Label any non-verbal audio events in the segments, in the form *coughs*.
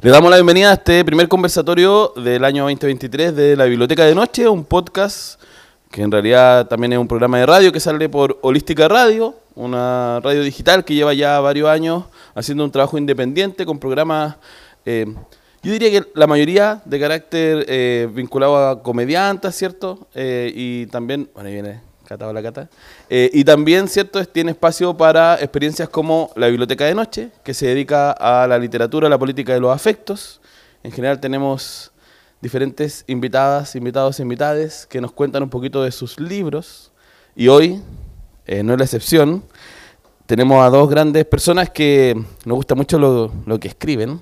Le damos la bienvenida a este primer conversatorio del año 2023 de la Biblioteca de Noche, un podcast que en realidad también es un programa de radio que sale por Holística Radio, una radio digital que lleva ya varios años haciendo un trabajo independiente con programas, eh, yo diría que la mayoría de carácter eh, vinculado a comediantes, ¿cierto? Eh, y también, bueno, ahí viene Cata la Cata, eh, y también, ¿cierto? Tiene espacio para experiencias como la Biblioteca de Noche, que se dedica a la literatura, a la política de los afectos. En general tenemos diferentes invitadas, invitados e invitades que nos cuentan un poquito de sus libros. Y hoy, no es la excepción, tenemos a dos grandes personas que nos gusta mucho lo, lo que escriben,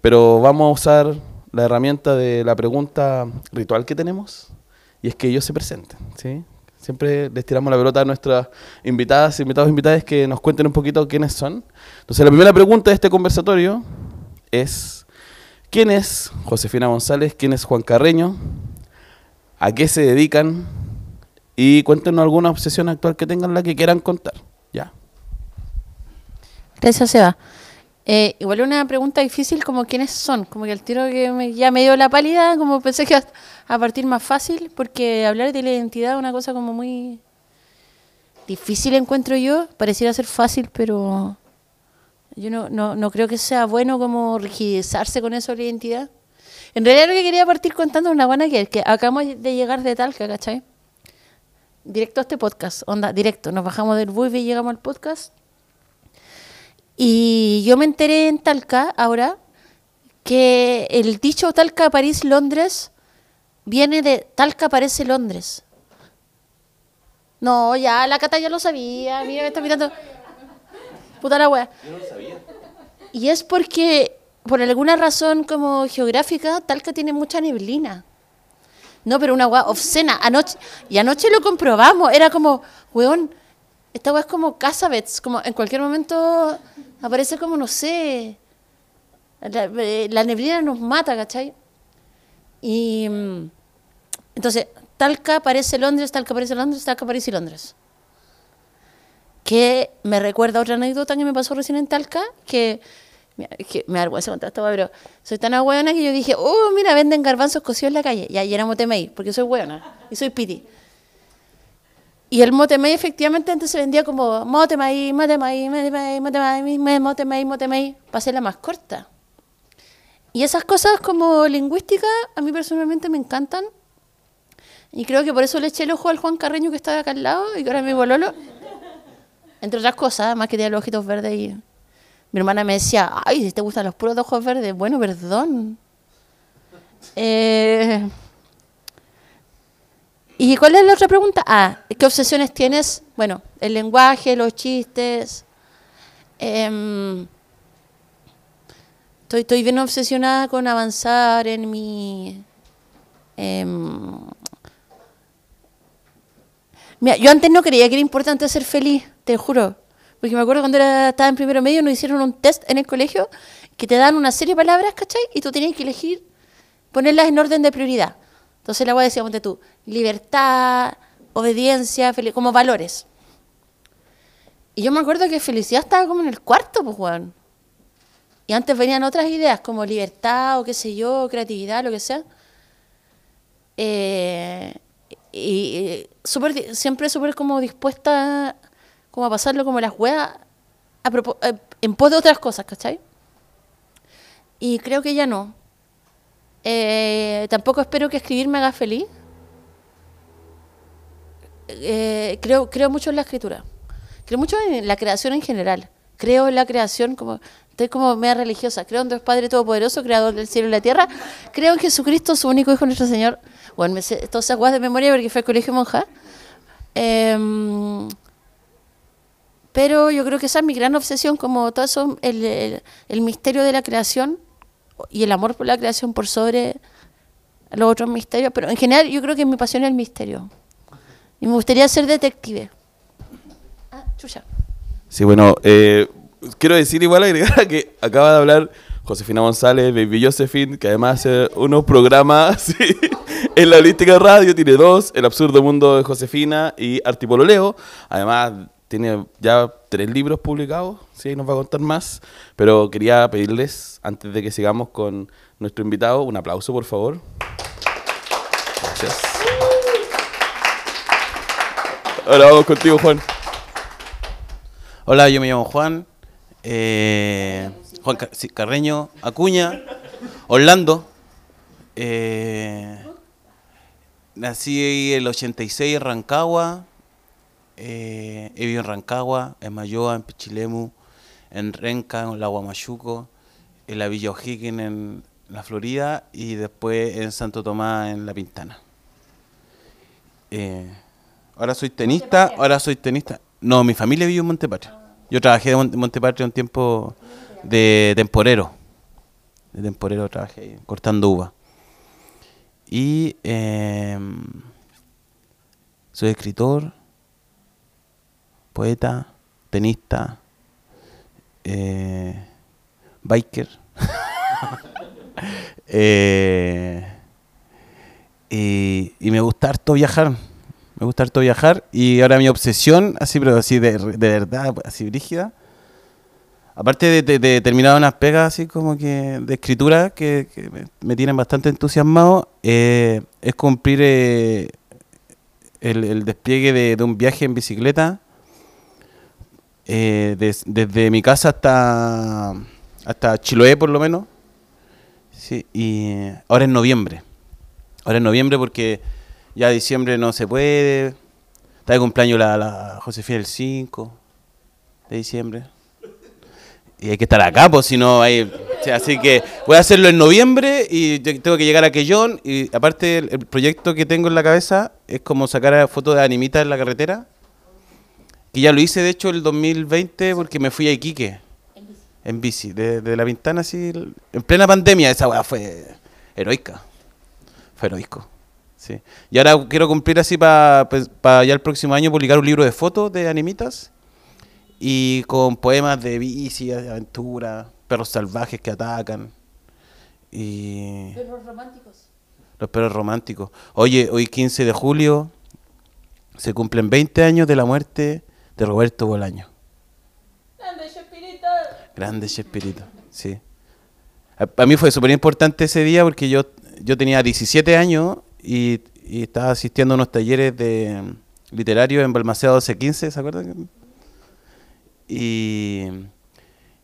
pero vamos a usar la herramienta de la pregunta ritual que tenemos, y es que ellos se presenten, ¿sí? Siempre les tiramos la pelota a nuestras invitadas, invitados, invitadas que nos cuenten un poquito quiénes son. Entonces, la primera pregunta de este conversatorio es, ¿quién es Josefina González? ¿Quién es Juan Carreño? ¿A qué se dedican? Y cuéntenos alguna obsesión actual que tengan, la que quieran contar. Ya. Gracias, Seba. Eh, igual una pregunta difícil como quiénes son, como que el tiro que ya me dio la pálida, como pensé que a partir más fácil, porque hablar de la identidad es una cosa como muy difícil encuentro yo, pareciera ser fácil, pero yo no, no, no creo que sea bueno como rigidizarse con eso de la identidad. En realidad lo que quería partir contando es una buena que, que acabamos de llegar de Talca, ¿cachai? Directo a este podcast, onda, directo, nos bajamos del bus y llegamos al podcast y yo me enteré en Talca ahora que el dicho Talca, París, Londres viene de Talca parece Londres. No, ya, la cata ya lo sabía. Mira, me está mirando. Puta la wea. Yo no lo sabía. Y es porque, por alguna razón como geográfica, Talca tiene mucha neblina. No, pero una wea obscena. Anoche, y anoche lo comprobamos. Era como, weón, esta wea es como Casabets. Como en cualquier momento Aparece como, no sé, la, neblina nos mata, ¿cachai? Y mm, entonces, Talca parece Londres, Talca parece Londres, Talca parece Londres. Que me recuerda otra anécdota que me pasó recién en Talca, que, que me da vergüenza contar esto, pero soy tan aguayona que yo dije, oh, mira, venden garbanzos cocidos en la calle. Y ahí era Motemey, porque soy buena y soy piti. Y el motemey efectivamente antes se vendía como motemey, motemey, motemey, motemey, motemey, motemey, para ser la más corta. Y esas cosas como lingüísticas a mí personalmente me encantan. Y creo que por eso le eché el ojo al Juan Carreño que estaba acá al lado y que ahora es mi bololo. Entre otras cosas, más que tenía los ojitos verdes y mi hermana me decía, ay, si te gustan los puros ojos verdes, bueno, perdón. Eh, ¿Y cuál es la otra pregunta? Ah, ¿qué obsesiones tienes? Bueno, el lenguaje, los chistes. Em, estoy, bien obsesionada con avanzar en mi... Em, mira, yo antes no creía que era importante ser feliz, te juro. Porque me acuerdo cuando era, estaba en primero medio, nos hicieron un test en el colegio que te dan una serie de palabras, ¿cachai? Y tú tenías que elegir, ponerlas en orden de prioridad. Entonces la voy a decir, ponte tú, libertad, obediencia, como valores. Y yo me acuerdo que felicidad estaba como en el cuarto, pues, Juan. Y antes venían otras ideas como libertad o qué sé yo, creatividad, lo que sea. Eh, y, siempre súper como dispuesta como a pasarlo como las huevas eh, en pos de otras cosas, ¿cachai? Y creo que ya no. Eh, tampoco espero que escribir me haga feliz. Eh, creo, creo mucho en la escritura. Creo mucho en la creación en general. Creo en la creación como... Estoy como media religiosa. Creo en Dios Padre Todopoderoso, Creador del cielo y la tierra. Creo en Jesucristo, su único Hijo, nuestro Señor. Bueno, me sé todas de memoria porque fue al colegio monja. Em, pero yo creo que esa es mi gran obsesión, como todo eso, el misterio de la creación y el amor por la creación por sobre los otros misterios, pero en general yo creo que mi pasión es el misterio. Y me gustaría ser detective. Ah, chucha. Sí, bueno, eh, quiero decir igual *laughs* agregar que acaba de hablar Josefina González, Baby Josephine, que además hace unos programas *laughs* en la holística radio, tiene dos, El absurdo mundo de Josefina y Artipololeo. Además tiene ya tres libros publicados, sí, nos va a contar más, pero quería pedirles, antes de que sigamos con nuestro invitado, un aplauso, por favor. Gracias. Ahora vamos contigo, Juan. Hola, yo me llamo Juan. eh, Juan Carreño, Acuña, Orlando. eh, nací el 86 en Rancagua. Eh, he vivido en Rancagua, en Mayoa, en Pichilemu, en Renca, en la Guamachuco, en la Villa O'Higgins, en la Florida y después en Santo Tomás, en La Pintana. Eh, ahora soy tenista, ahora soy tenista. No, mi familia vive en Montepatria. Yo trabajé en Mon- en Montepatria un tiempo de temporero. De temporero trabajé ahí, cortando uva. Y em, soy escritor, poeta, tenista, eh, biker. *laughs* Eh, y, me gusta harto viajar. Me gusta harto viajar. Y ahora mi obsesión, así, pero así de, de verdad, así brígida. Aparte de, de- terminar unas pegas así como que de escritura que, me, tienen bastante entusiasmado, eh, es cumplir el, despliegue de, de un viaje en bicicleta eh, des- desde mi casa hasta, hasta Chiloé por lo menos. Sí, y ahora en noviembre. Ahora en noviembre porque ya diciembre no se puede. Está de cumpleaños la, la Josefina el 5 de diciembre. Y hay que estar acá, pues si no hay... así que voy a hacerlo en noviembre y te- tengo que llegar a Quellón. Y aparte el, el proyecto que tengo en la cabeza es como sacar fotos de animitas en la carretera. Que ya lo hice de hecho el 2020 porque me fui a Iquique. En bici, de, de la ventana así, en plena pandemia, esa weá fue heroica. Fue heroico. Sí. Y ahora quiero cumplir así para ya el próximo año publicar un libro de fotos de animitas y con poemas de bici, de aventura, perros salvajes que atacan y Perros románticos. los perros románticos. Oye, hoy 15 de julio se cumplen 20 años de la muerte de Roberto Bolaño. Grande Chespirito, sí. Para mí fue súper importante ese día porque yo, yo tenía 17 años y, y estaba asistiendo a unos talleres de mm, literarios en Balmaceda 1215, ¿se acuerdan? Y,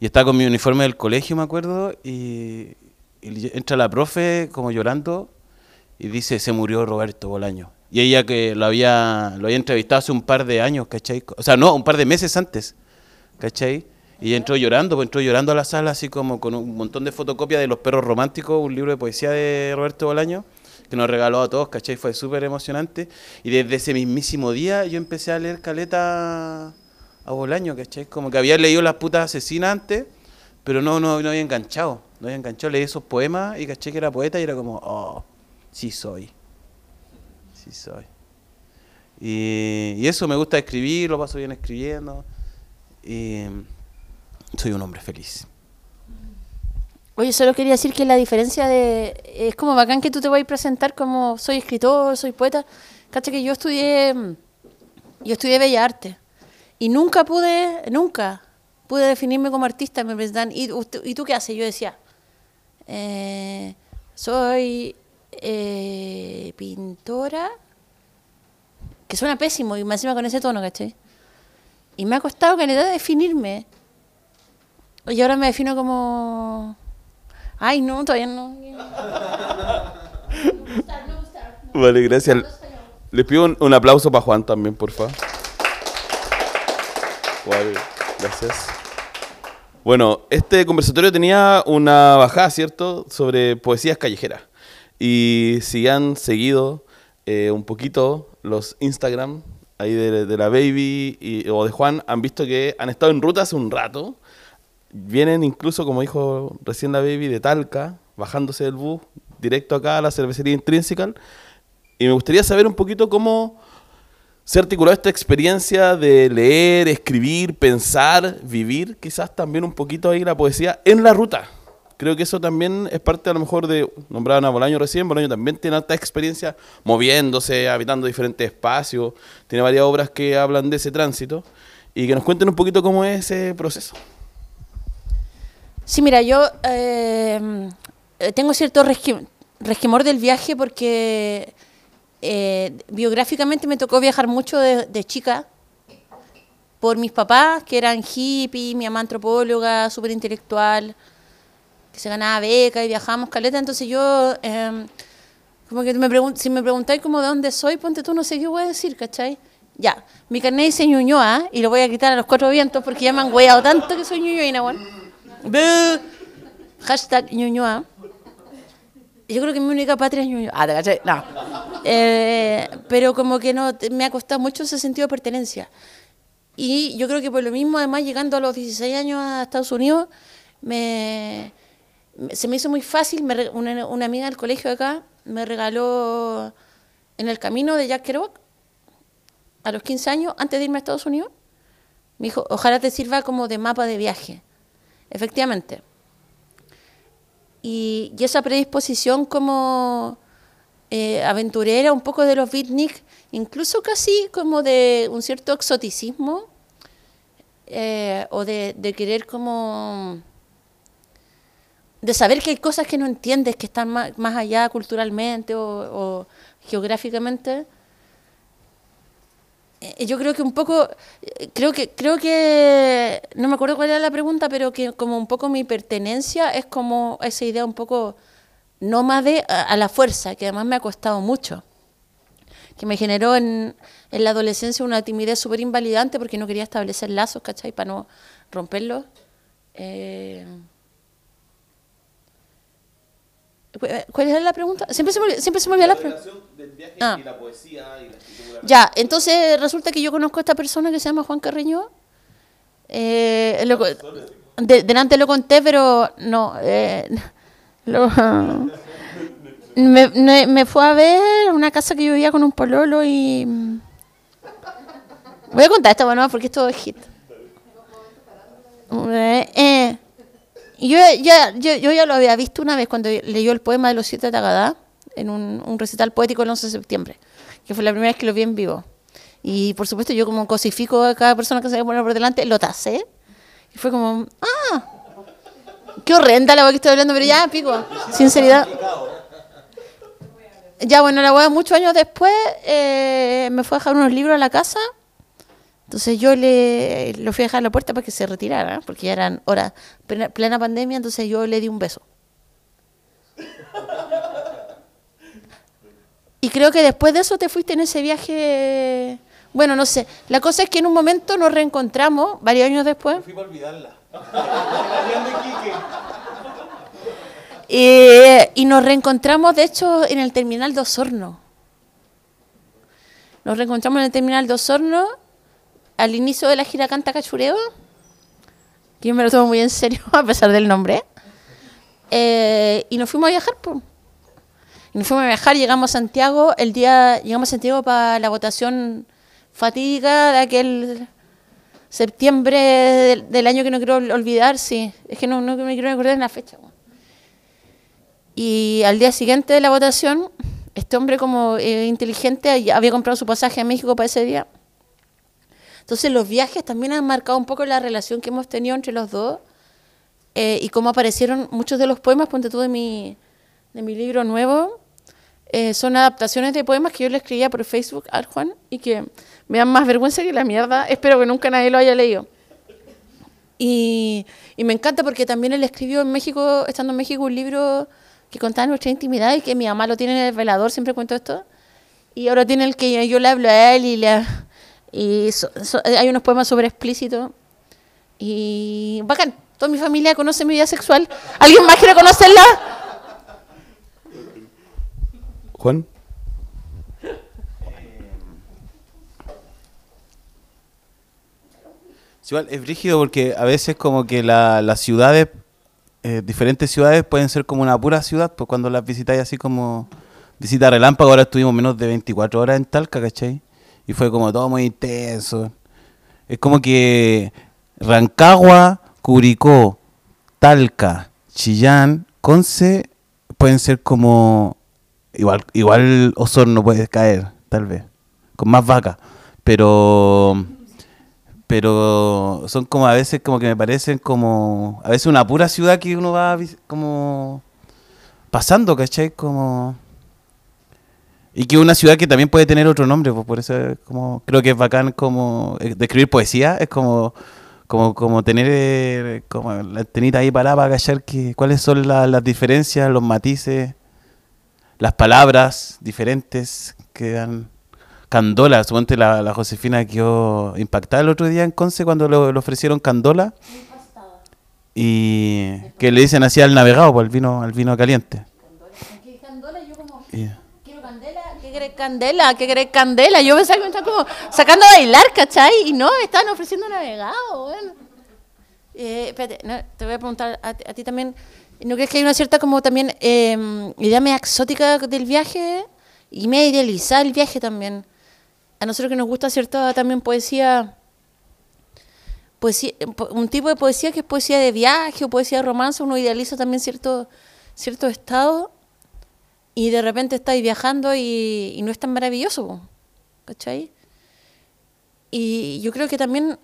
y estaba con mi uniforme del colegio, me acuerdo, y, y entra la profe como llorando y dice, se murió Roberto Bolaño. Y ella que lo había, lo había entrevistado hace un par de años, ¿cachai? O sea, no, un par de meses antes, ¿cachai? Y entró llorando, pues entró llorando a la sala así como con un montón de fotocopias de Los Perros Románticos, un libro de poesía de Roberto Bolaño, que nos regaló a todos, ¿cachai? Fue súper emocionante. Y desde ese mismísimo día yo empecé a leer caleta a Bolaño, ¿cachai? Como que había leído Las putas asesinas antes, pero no, no, no había enganchado. No había enganchado, leí esos poemas y caché que era poeta y era como, oh, sí soy. Sí soy. Y, eso me gusta escribir, lo paso bien escribiendo. Y soy un hombre feliz. Oye, solo quería decir que la diferencia de... Es como bacán que tú te vayas a presentar como soy escritor, soy poeta. Cacha que yo estudié... Yo estudié Bella Arte. Y nunca pude, nunca pude definirme como artista. Me presentan, ¿y, usted- ¿y tú qué haces? Yo decía, eh, soy eh, pintora, que suena pésimo y más encima con ese tono, ¿cachai? Y me ha costado que de definirme. Y ahora me defino como... Ay, no, todavía no. *laughs* Vale, gracias. Les pido un, un aplauso para Juan también, por favor. Vale, gracias. Bueno, este conversatorio tenía una bajada, ¿cierto?, sobre poesías callejeras. Y si han seguido eh, un poquito los Instagram ahí de, la Baby o de Juan, han visto que han estado en ruta hace un rato. Vienen incluso, como dijo recién la Baby, de Talca, bajándose del bus, directo acá a la cervecería Intrinsical. Y me gustaría saber un poquito cómo se articuló esta experiencia de leer, escribir, pensar, vivir, quizás también un poquito ahí la poesía en la ruta. Creo que eso también es parte a lo mejor de, nombraban a Bolaño recién, Bolaño también tiene alta experiencia moviéndose, habitando diferentes espacios, tiene varias obras que hablan de ese tránsito. y que nos cuenten un poquito cómo es ese proceso. Sí, mira, yo eh, tengo cierto resquemor del viaje porque eh, biográficamente me tocó viajar mucho de, de chica por mis papás, que eran hippies, mi mamá antropóloga, súper intelectual, que se ganaba beca y viajábamos caleta. Entonces yo, eh, como que me si me preguntáis como de dónde soy, ponte tú, no sé qué voy a decir, ¿cachai? Ya, mi carnet dice Ñuñoa y lo voy a quitar a los cuatro vientos porque ya me han hueado tanto que soy ñuñoína, weón. Hashtag Ñuñoa. Yo creo que mi única patria es Ñuñoa. Ah, ¿te cachai? No. Eh, pero como que no, me ha costado mucho ese sentido de pertenencia. Y yo creo que por lo mismo, además, llegando a los 16 años a Estados Unidos, me- se me hizo muy fácil. me una, amiga del colegio de acá me regaló En el camino de Jack Kerouac, a los 15 años, antes de irme a Estados Unidos, me dijo, ojalá te sirva como de mapa de viaje. Efectivamente. Y, esa predisposición como eh, aventurera, un poco de los beatniks, incluso casi como de un cierto exoticismo, eh, o de querer como de saber que hay cosas que no entiendes, que están más, más allá culturalmente o, o geográficamente. Eh, Yo creo que un poco, eh, creo que, creo que, no me acuerdo cuál era la pregunta, pero que como un poco mi pertenencia es como esa idea un poco nómade a, a la fuerza, que además me ha costado mucho, que me generó en, en la adolescencia una timidez súper invalidante porque no quería establecer lazos, ¿cachai? Para no romperlos. Eh, ¿Cuál era la pregunta? Siempre se me, olvida- siempre se me olvida la pregunta. Ah. y la poesía y la. Ya, entonces resulta que yo conozco a esta persona que se llama Juan Carreño. Eh, lo de- delante lo conté, pero no. eh, *laughs* lo- me, me- me fue a ver una casa que yo vivía con un pololo y. Voy a contar esta bueno porque esto es hit. Eh, eh, yo, ya, yo, yo ya lo había visto una vez cuando leyó el poema de los siete Tagadá en un, un recital poético el 11 de septiembre, que fue la primera vez que lo vi en vivo. Y por supuesto yo como cosifico a cada persona que se me pone por delante, lo tasé. Y fue como, ah, qué horrenda la voz que estoy hablando, pero ya, pico, sinceridad. Ya, bueno, la weá, muchos años después eh, me fue a dejar unos libros a la casa. Entonces yo le lo fui a dejar a la puerta para que se retirara, porque ya eran horas, plena, plena pandemia, entonces yo le di un beso. Y creo que después de eso te fuiste en ese viaje, bueno, no sé, la cosa es que en un momento nos reencontramos, varios años después, Fui para olvidarla. *laughs* Eh, y nos reencontramos, de hecho, en el terminal de Osorno. Nos reencontramos en el terminal de Osorno al inicio de la gira Canta Cachureo, que yo me lo tomo muy en serio, *laughs* a pesar del nombre. Eh, y nos fuimos a viajar, pues. Y nos fuimos a viajar, llegamos a Santiago, el día, llegamos a Santiago para la votación fatídica de aquel septiembre del, año que no quiero ol- olvidar, sí. Es que no, no me quiero recordar en la fecha. Y al día siguiente de la votación, este hombre como eh, inteligente había comprado su pasaje a México para ese día. Entonces los viajes también han marcado un poco la relación que hemos tenido entre los dos eh, y cómo aparecieron muchos de los poemas, ponte tú de mi, de mi libro nuevo, eh, son adaptaciones de poemas que yo le escribía por Facebook al Juan y que me dan más vergüenza que la mierda. Espero que nunca nadie lo haya leído. Y, y me encanta porque también él escribió en México, estando en México, un libro que contaba nuestra intimidad y que mi mamá lo tiene en el velador, siempre cuento esto. Y ahora tiene el que yo le hablo a él y, le, y so- so- hay unos poemas sobre explícito. Y bacán, toda mi familia conoce mi vida sexual. ¿Alguien más quiere conocerla? Juan. Es igual, es brígido porque a veces como que la- las ciudades, eh, diferentes ciudades pueden ser como una pura ciudad, pues cuando las visitáis así como visita relámpago, ahora estuvimos menos de 24 horas en Talca, ¿cachai? Y fue como todo muy intenso. Es como que Rancagua, Curicó, Talca, Chillán, Conce pueden ser como igual igual Osorno puede caer, tal vez, con más vacas, pero pero son como a veces como que me parecen como a veces una pura ciudad que uno va como pasando, ¿cachai? Como y que una ciudad que también puede tener otro nombre, pues por eso es como creo que es bacán como eh, de escribir poesía, es como como, como tener eh, como la ahí parada para cachar que, cuáles son la- las diferencias, los matices, las palabras diferentes que dan Candola. Suponte la, la Josefina quedó impactada el otro día en Conce cuando le, le ofrecieron Candola. Y que le dicen así al navegado, pues, al vino, al vino caliente. Yo como. ¿Qué querés candela? ¿Qué querés candela? Yo pensaba que me estaban como sacando a bailar, ¿cachai? Y no, me estaban ofreciendo navegado. Eh, te voy a preguntar a, ti- también. ¿No crees que hay una cierta como también eh, idea media exótica del viaje? Y media idealizada el viaje también. A nosotros que nos gusta cierta también poesía poesía, po- un tipo de poesía que es poesía de viaje o poesía de romance, uno idealiza también cierto, cierto estado y de repente estáis viajando y, no es tan maravilloso, ¿cachai? Y yo creo que también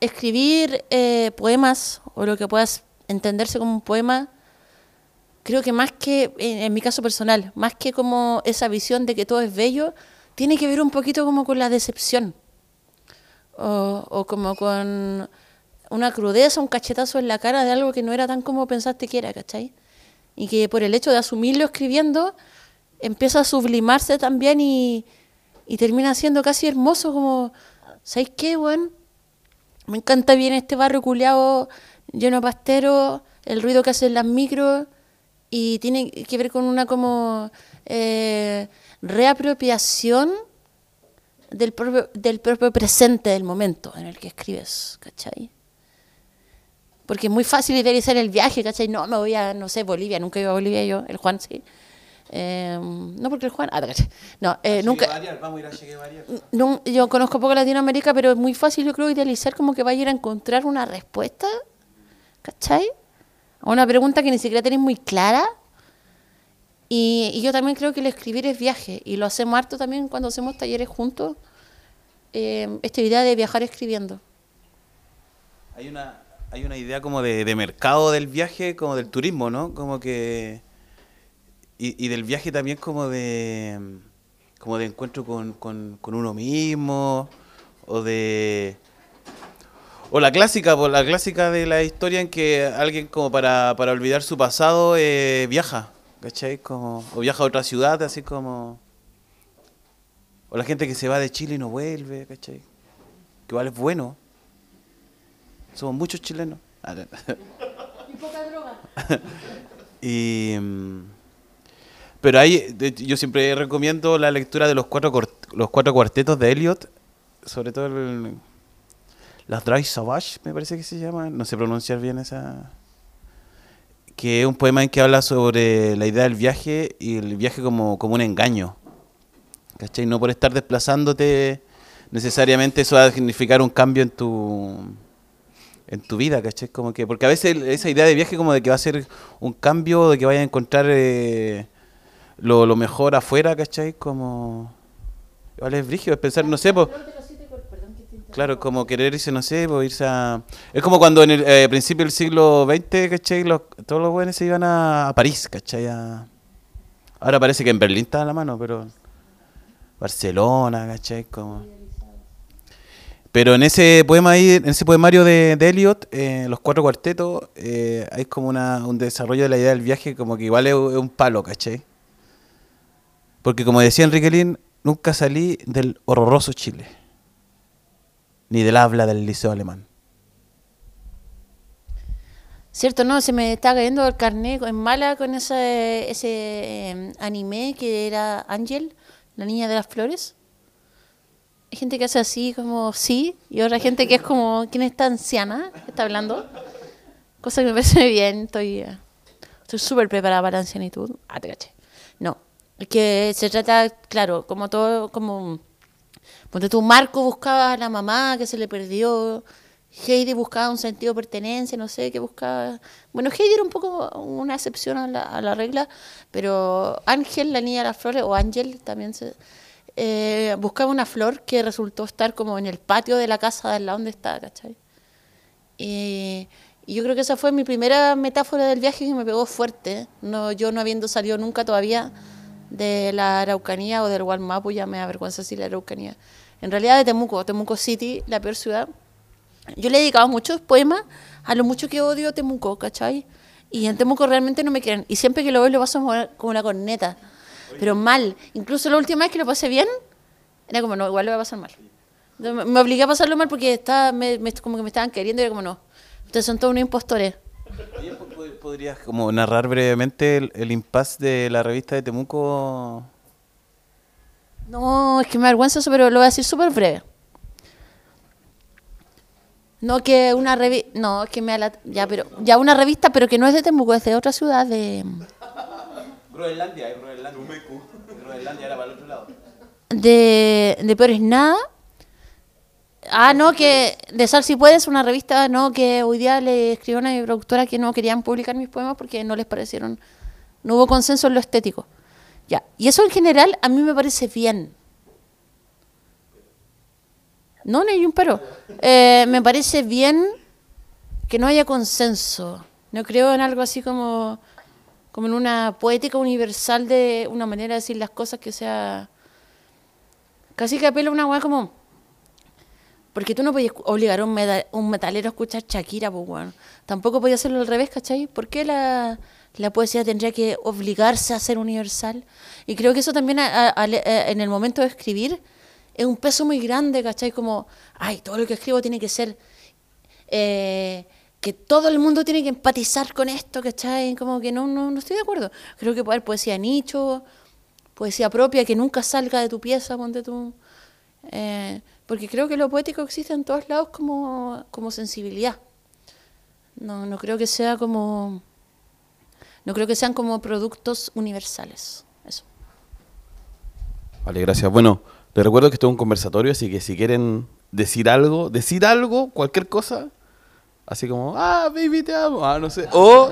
escribir eh, poemas o lo que puedas entenderse como un poema, creo que más que, en, en mi caso personal, más que como esa visión de que todo es bello, tiene que ver un poquito como con la decepción o, o como con una crudeza, un cachetazo en la cara de algo que no era tan como pensaste que era, ¿cachai? Y que por el hecho de asumirlo escribiendo, empieza a sublimarse también y, y termina siendo casi hermoso, como, ¿sabéis qué, weón? Me encanta bien este barrio culeado, lleno de pasteros, el ruido que hacen las micros, y tiene que ver con una como eh, reapropiación del propio, del propio presente del momento en el que escribes, ¿cachai? Porque es muy fácil idealizar el viaje, ¿cachai? No, me voy a, no sé, Bolivia, nunca ido a Bolivia yo, el Juan sí. Eh, no porque el Juan, ah. No, eh, nunca, Vamos a ir a Guevara. nun- yo conozco poco Latinoamérica, pero es muy fácil, yo creo, idealizar como que vaya a ir a encontrar una respuesta, ¿cachai? A una pregunta que ni siquiera tenéis muy clara. Y, y yo también creo que el escribir es viaje, y lo hacemos harto también cuando hacemos talleres juntos, eh, esta idea de viajar escribiendo. Hay una, hay una idea como de, mercado del viaje, como del turismo, ¿no? Como que... Y, del viaje también como de... Como de encuentro con, con, con uno mismo, o de... O la clásica, pues la clásica de la historia en que alguien como para, para olvidar su pasado eh, viaja, ¿cachai? Como, o viaja a otra ciudad, así como... O la gente que se va de Chile y no vuelve, ¿cachai? Que igual es bueno. Somos muchos chilenos. *laughs* Ah. Y poca droga. *laughs* Y, mm, pero hay, de- yo siempre recomiendo la lectura de los cuatro, los cuatro cuartetos de Eliot, sobre todo el, las Dry Savage, me parece que se llama, no sé pronunciar bien esa, que es un poema en que habla sobre la idea del viaje y el viaje como, como un engaño. ¿Cachai? No por estar desplazándote necesariamente eso va a significar un cambio en tu en tu vida, ¿cachai? Como que, porque a veces esa idea de viaje como de que va a ser un cambio, de que vaya a encontrar eh, lo, mejor afuera, ¿cachai? Como... Igual es brígido, es pensar, no sé, pues... Claro, como querer irse, no sé, pues irse a... Es como cuando en el eh, principio del siglo XX, ¿cachai? Los, todos los buenos se iban a, a París, ¿cachai? A- Ahora parece que en Berlín está a la mano, pero... Barcelona, ¿cachai? Como... Pero en ese poema ahí, en ese poemario de, de Eliot, eh, los cuatro cuartetos, eh, hay como un desarrollo de la idea del viaje como que igual es un palo, ¿cachai? Porque como decía Enrique Lin, nunca salí del horroroso Chile, ni del habla del liceo alemán. Cierto, no, se me está cayendo el carnet en mala con ese, ese eh, anime que era Ángel, la niña de las flores. Hay gente que hace así como sí, y otra gente que es como, ¿quién está anciana? ¿Qué está hablando? Cosa que me parece *laughs* bien, estoy estoy súper preparada para la ancianitud. Ah, te caché. No, es que se trata, claro, como todo, como Ponte tú, Marco buscaba a la mamá que se le perdió. Heidi buscaba un sentido de pertenencia, no sé qué buscaba. Bueno, Heidi era un poco una excepción a la, a la regla, pero Ángel, la niña de las flores, o Ángel también se. Eh, buscaba una flor que resultó estar como en el patio de la casa de al lado donde estaba, ¿cachai? Y, y yo creo que esa fue mi primera metáfora del viaje que me pegó fuerte. No, yo no habiendo salido nunca todavía de la Araucanía o del Gualmapu, ya me da vergüenza decir la Araucanía. En realidad de Temuco, Temuco City, la peor ciudad. Yo le he dedicado muchos poemas a lo mucho que odio Temuco, ¿cachai? Y en Temuco realmente no me quieren. Y siempre que lo veo lo paso como una corneta. Pero mal. Incluso la última vez que lo pasé bien, era como, no, igual lo voy a pasar mal. Entonces, me, obligué a pasarlo mal porque estaba, me, me- como que me estaban queriendo y era como, no. Ustedes son todos unos impostores. Oye, ¿po- po- ¿Podrías como narrar brevemente el, el impasse de la revista de Temuco? No, es que me avergüenza eso, pero lo voy a decir súper breve. No que una revista, no, es que me ya, pero ya una revista, pero que no es de Temuco, es de otra ciudad de Groenlandia, hay Groenlandia. Groenlandia era para el otro lado. de, de peores nada. Ah, no, que de Sal si puedes, una revista, no, que hoy día le escribió a mi productora que no querían publicar mis poemas porque no les parecieron, no hubo consenso en lo estético. Ya, y eso en general a mí me parece bien. No, no hay un pero. Eh, me parece bien que no haya consenso. No creo en algo así como, como en una poética universal de una manera de decir las cosas que sea casi que apela a una weá como. Porque tú no podías obligar a un, meta- un metalero a escuchar Shakira, pues weón. Tampoco podía hacerlo al revés, ¿cachai? ¿Por qué la, la poesía tendría que obligarse a ser universal? Y creo que eso también a- a- al- eh, en el momento de escribir es un peso muy grande, ¿cachai? Como, ay, todo lo que escribo tiene que ser. eh, que todo el mundo tiene que empatizar con esto, ¿cachai? Como que no, no, no estoy de acuerdo. Creo que puede haber poesía nicho, poesía propia que nunca salga de tu pieza, ponte tú. Eh, porque creo que lo poético existe en todos lados como, como sensibilidad. No, no creo que sea como. No creo que sean como productos universales. Eso. Vale, gracias. Bueno, les recuerdo que esto es un conversatorio, así que si quieren decir algo, decir algo, cualquier cosa, así como, ah, baby, te amo, ah, no sé, o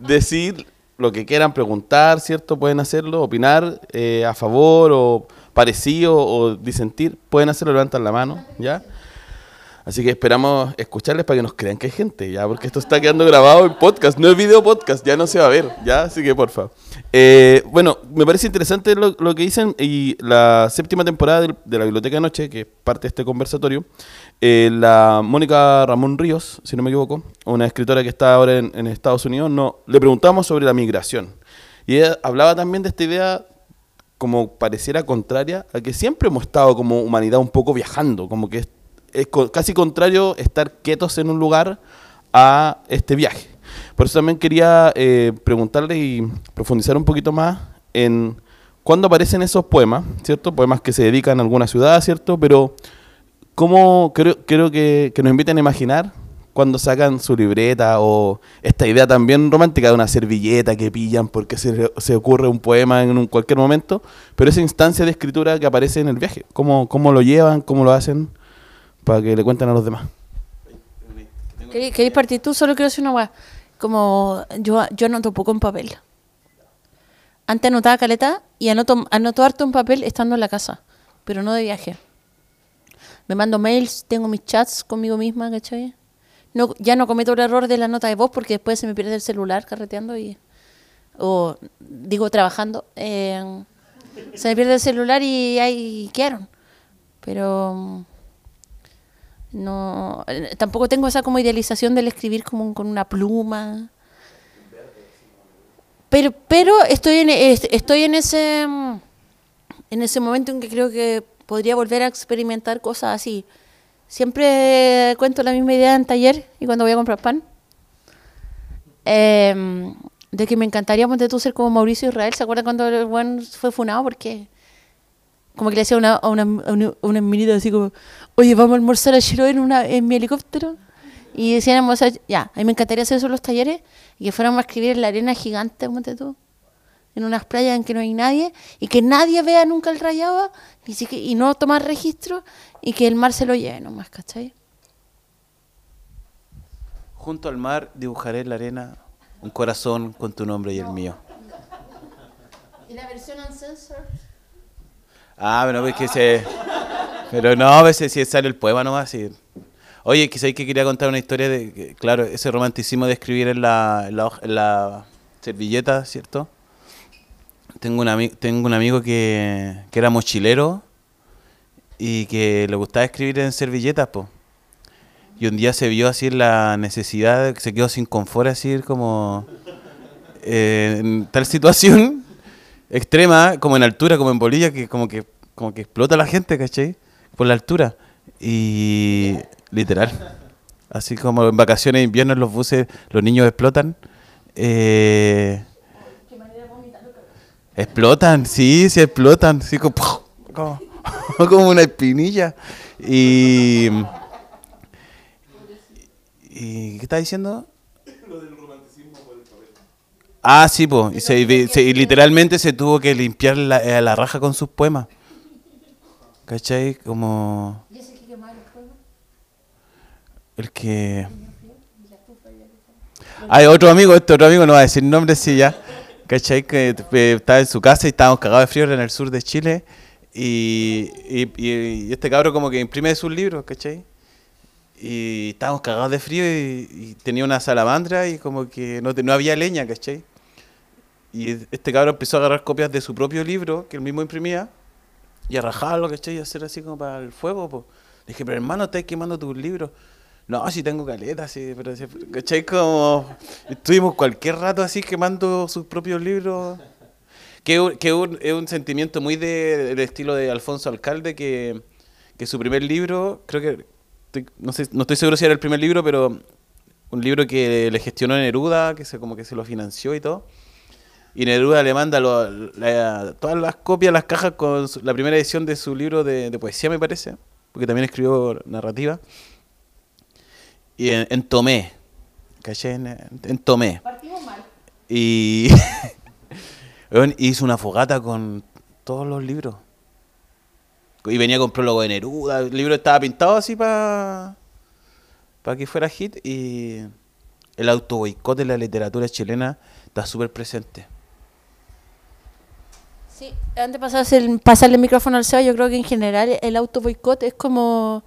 decir lo que quieran preguntar, ¿cierto? Pueden hacerlo, opinar eh, a favor o parecido o disentir, pueden hacerlo, levantan la mano, ¿ya? Así que esperamos escucharles para que nos crean que hay gente, ya, porque esto está quedando grabado en podcast, no es video podcast, ya no se va a ver, ya, así que porfa. Eh, bueno, me parece interesante lo, lo que dicen y la séptima temporada del- de, la Biblioteca de Noche, que es parte de este conversatorio, eh, la Mónica Ramón Ríos, si no me equivoco, una escritora que está ahora en, en Estados Unidos, no, le preguntamos sobre la migración. Y ella hablaba también de esta idea como pareciera contraria a que siempre hemos estado como humanidad un poco viajando, como que es, es casi contrario estar quietos en un lugar a este viaje. Por eso también quería eh, preguntarle y profundizar un poquito más en cuándo aparecen esos poemas, ¿cierto? Poemas que se dedican a alguna ciudad, ¿cierto? Pero cómo creo, creo que, que nos inviten a imaginar cuando sacan su libreta o esta idea también romántica de una servilleta que pillan porque se, se ocurre un poema en un cualquier momento, pero esa instancia de escritura que aparece en el viaje, ¿cómo, cómo lo llevan, cómo lo hacen para que le cuenten a los demás? ¿Queréis partir tú? Solo quiero decir una weá. Como yo, yo anoto poco en papel. Antes anotaba caleta y anoto, anoto harto en papel estando en la casa, pero no de viaje. Me mando mails, tengo mis chats conmigo misma, ¿cachai? No, ya no cometo el error de la nota de voz porque después se me pierde el celular carreteando y. O digo trabajando. eh, se me pierde el celular y ahí quedaron. Pero. mm, no, tampoco tengo esa como idealización del escribir como con una pluma. Pero, pero estoy en, es- estoy en ese mm, en ese momento en que creo que podría volver a experimentar cosas así. Siempre cuento la misma idea en taller y cuando voy a comprar pan. Em, de que me encantaría ponte tú ser como Mauricio Israel. ¿Se acuerdan cuando el buen fue funado? Porque como que le decía una, a una, una, una minita así como, oye, vamos a almorzar a Chiloé en, una, en mi helicóptero. Y decían ya, a mí me encantaría hacer eso en los talleres y que fuéramos a escribir en la arena gigante, ponte tú, en unas playas en que no hay nadie y que nadie vea nunca el rayado ni siquiera, y no tomar registro y que el mar se lo lleve nomás, ¿cachai? Junto al mar dibujaré en la arena un corazón con tu nombre y el mío. ¿Y la versión uncensored? Ah, pero ves que se. Pero no, a veces si sale el poema nomás. Sí. Oye, quizás que quería contar una historia de. claro, ese romanticismo de escribir en la, en la, en la servilleta, ¿cierto? Tengo un, tengo un amigo que, que era mochilero y que le gustaba escribir en servilletas, po. Y un día se vio así la necesidad, se quedó sin confort, así como eh, en tal situación *laughs* extrema, como en altura, como en Bolivia, que como que como que explota la gente, ¿cachai? Por la altura. Y literal. Así como en vacaciones de invierno en los buses los niños explotan. Eh, explotan, sí, sí explotan. Sí, como, como, *laughs* como una espinilla. Y... ¿Y qué está diciendo? Ah, sí, pues. Y, se- y se- y literalmente se tuvo que limpiar la, eh, la raja con sus poemas. ¿Cachai? Como. El que. Hay otro amigo, este otro amigo no va a decir nombres, sí, ya. ¿Cachai? Que eh, estaba en su casa y estábamos cagados de frío en el sur de Chile. Y, y, y- este cabro como que imprime sus libros, ¿cachai? Y estábamos cagados de frío y, y tenía una salamandra y como que no, no había leña, ¿cachai? Y este cabrón empezó a agarrar copias de su propio libro, que él mismo imprimía, y a rajarlo, ¿cachai? Y hacer así como para el fuego, pues. Le dije, pero hermano, estás quemando tus libros. No, si tengo caleta, sí, pero, sí, ¿cachai? Como estuvimos cualquier rato así quemando sus propios libros. Que, que un- es un sentimiento muy de- del estilo de Alfonso Alcalde, que, que su primer libro, creo que, no, sé, no estoy seguro si era el primer libro, pero un libro que le gestionó Neruda, que se, como que se lo financió y todo. Y Neruda le manda todas las copias, las cajas con la primera edición de su libro de poesía, me parece, porque también escribió narrativa. Y en, en Tomé, ¿cachai? En, en Tomé. Partimos mal. Y *laughs* hizo una fogata con todos los libros. Y venía con prólogo de Neruda. El libro estaba pintado así para para que fuera hit. Y el auto boicot de la literatura chilena está súper presente. Sí, antes de pasarse el, pasarle el micrófono al Seba, yo creo que en general el auto boicot es como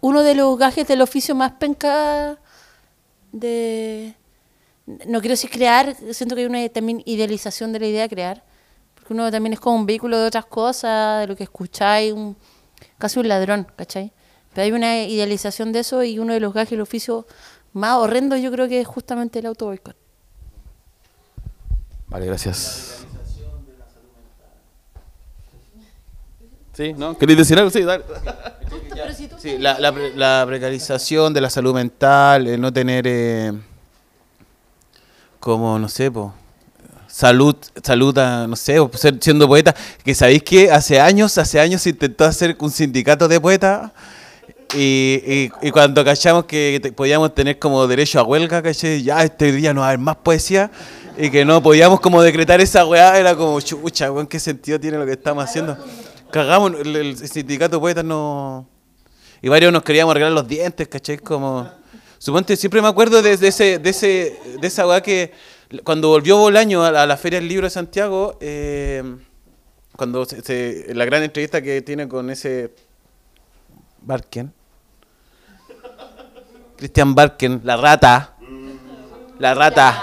uno de los gajes del oficio más penca de... No quiero decir crear, siento que hay una también idealización de la idea de crear, porque uno también es como un vehículo de otras cosas, de lo que escucháis, un, casi un ladrón, ¿cachai? Pero hay una idealización de eso y uno de los gajes del oficio más horrendo yo creo que es justamente el auto boicot. Vale, gracias. ¿Sí? ¿No? ¿Queréis decir algo? Sí, dale. Sí, la, la pre- la precarización de la salud mental, el no tener eh, como, no sé, po, salud, salud, a- no sé, o ser, siendo poeta, que sabéis que hace años, hace años se intentó hacer un sindicato de poetas y, y- y cuando cachamos que te- podíamos tener como derecho a huelga, caché, ya este día no va a haber más poesía y que no podíamos como decretar esa weá, era como chucha, weón, ¿qué sentido tiene lo que estamos haciendo? Cagamos, el, el sindicato de poetas no... Y varios nos queríamos arreglar los dientes, ¿cachai? Como... Suponte, siempre me acuerdo de, de ese, de, ese, de esa weá que cuando volvió Bolaño a la, a la Feria del Libro de Santiago, eh, cuando se, se- la gran entrevista que tiene con ese Barken, Cristian Barken, la rata, la rata,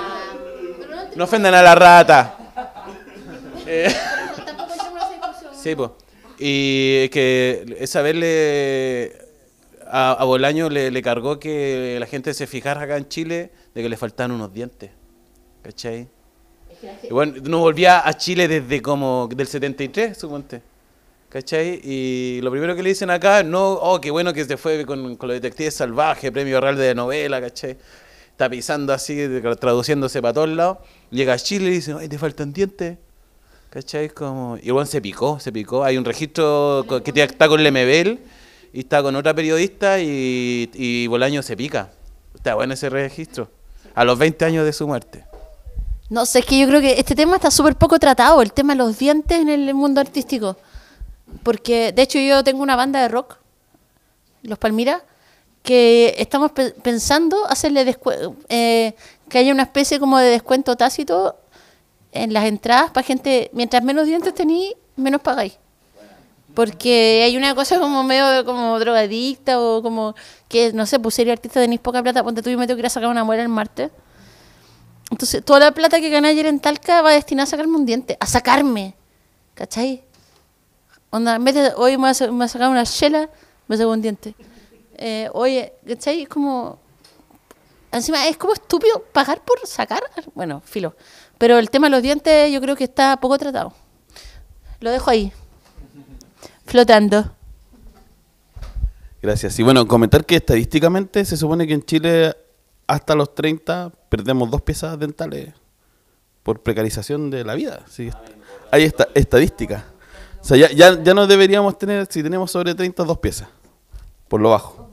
no ofendan a la rata. Eh, Sí, pues. Y es que esa vez le, a, a Bolaño le, le cargó que la gente se fijara acá en Chile de que le faltaban unos dientes. ¿Cachai? Y bueno, no volvía a Chile desde como del 73, suponte. ¿Cachai? Y lo primero que le dicen acá, no, oh, qué bueno que se fue con, con los detectives salvajes, premio real de novela, ¿cachai? Está pisando así, traduciéndose para todos lados. Llega a Chile y dice, ay, te faltan dientes. ¿Cachai? Como... Y bueno, se picó, se picó. Hay un registro que está con Lemebel y está con otra periodista y, y Bolaño se pica. Está bueno ese registro. A los 20 años de su muerte. No sé, es que yo creo que este tema está súper poco tratado, el tema de los dientes en el mundo artístico. Porque, de hecho, yo tengo una banda de rock, Los Palmira, que estamos pe- pensando hacerle eh, que haya una especie como de descuento tácito en las entradas para gente, mientras menos dientes tenéis, menos pagáis. Porque hay una cosa como medio como drogadicta o como que, no sé, pues sería artista tenéis poca plata, ponte tú y me tengo que ir a sacar una muela el martes. Entonces, toda la plata que gané ayer en Talca va destinada a sacarme un diente, a sacarme. ¿Cachai? Onda, en vez de hoy me voy a, sacar una chela, me saco un diente. Eh, oye, ¿cachai? Es como. Encima, es como estúpido pagar por sacar. Bueno, filo. Pero el tema de los dientes, yo creo que está poco tratado. Lo dejo ahí. Flotando. Gracias. Y bueno, comentar que estadísticamente se supone que en Chile hasta los 30 perdemos dos piezas dentales por precarización de la vida. Sí, hay esta estadística. O sea, ya, ya, ya no deberíamos tener, si tenemos sobre 30, dos piezas, por lo bajo.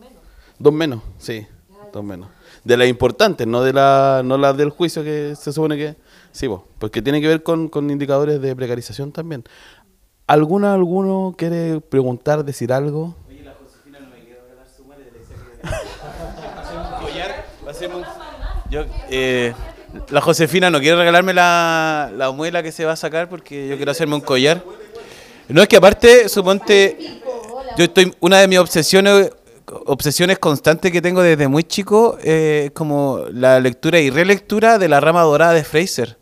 Dos menos, sí, dos menos. De las importantes, no de la, no las del juicio que se supone que... Sí, vos, porque tiene que ver con, con indicadores de precarización también. ¿Alguna, alguno quiere preguntar, decir algo? Yo, eh, la Josefina no quiere regalarme la, la muela que se va a sacar porque yo quiero hacerme un collar. No es que aparte, suponte, yo estoy, una de mis obsesiones, obsesiones constantes que tengo desde muy chico eh, es como la lectura y relectura de la rama dorada de Fraser.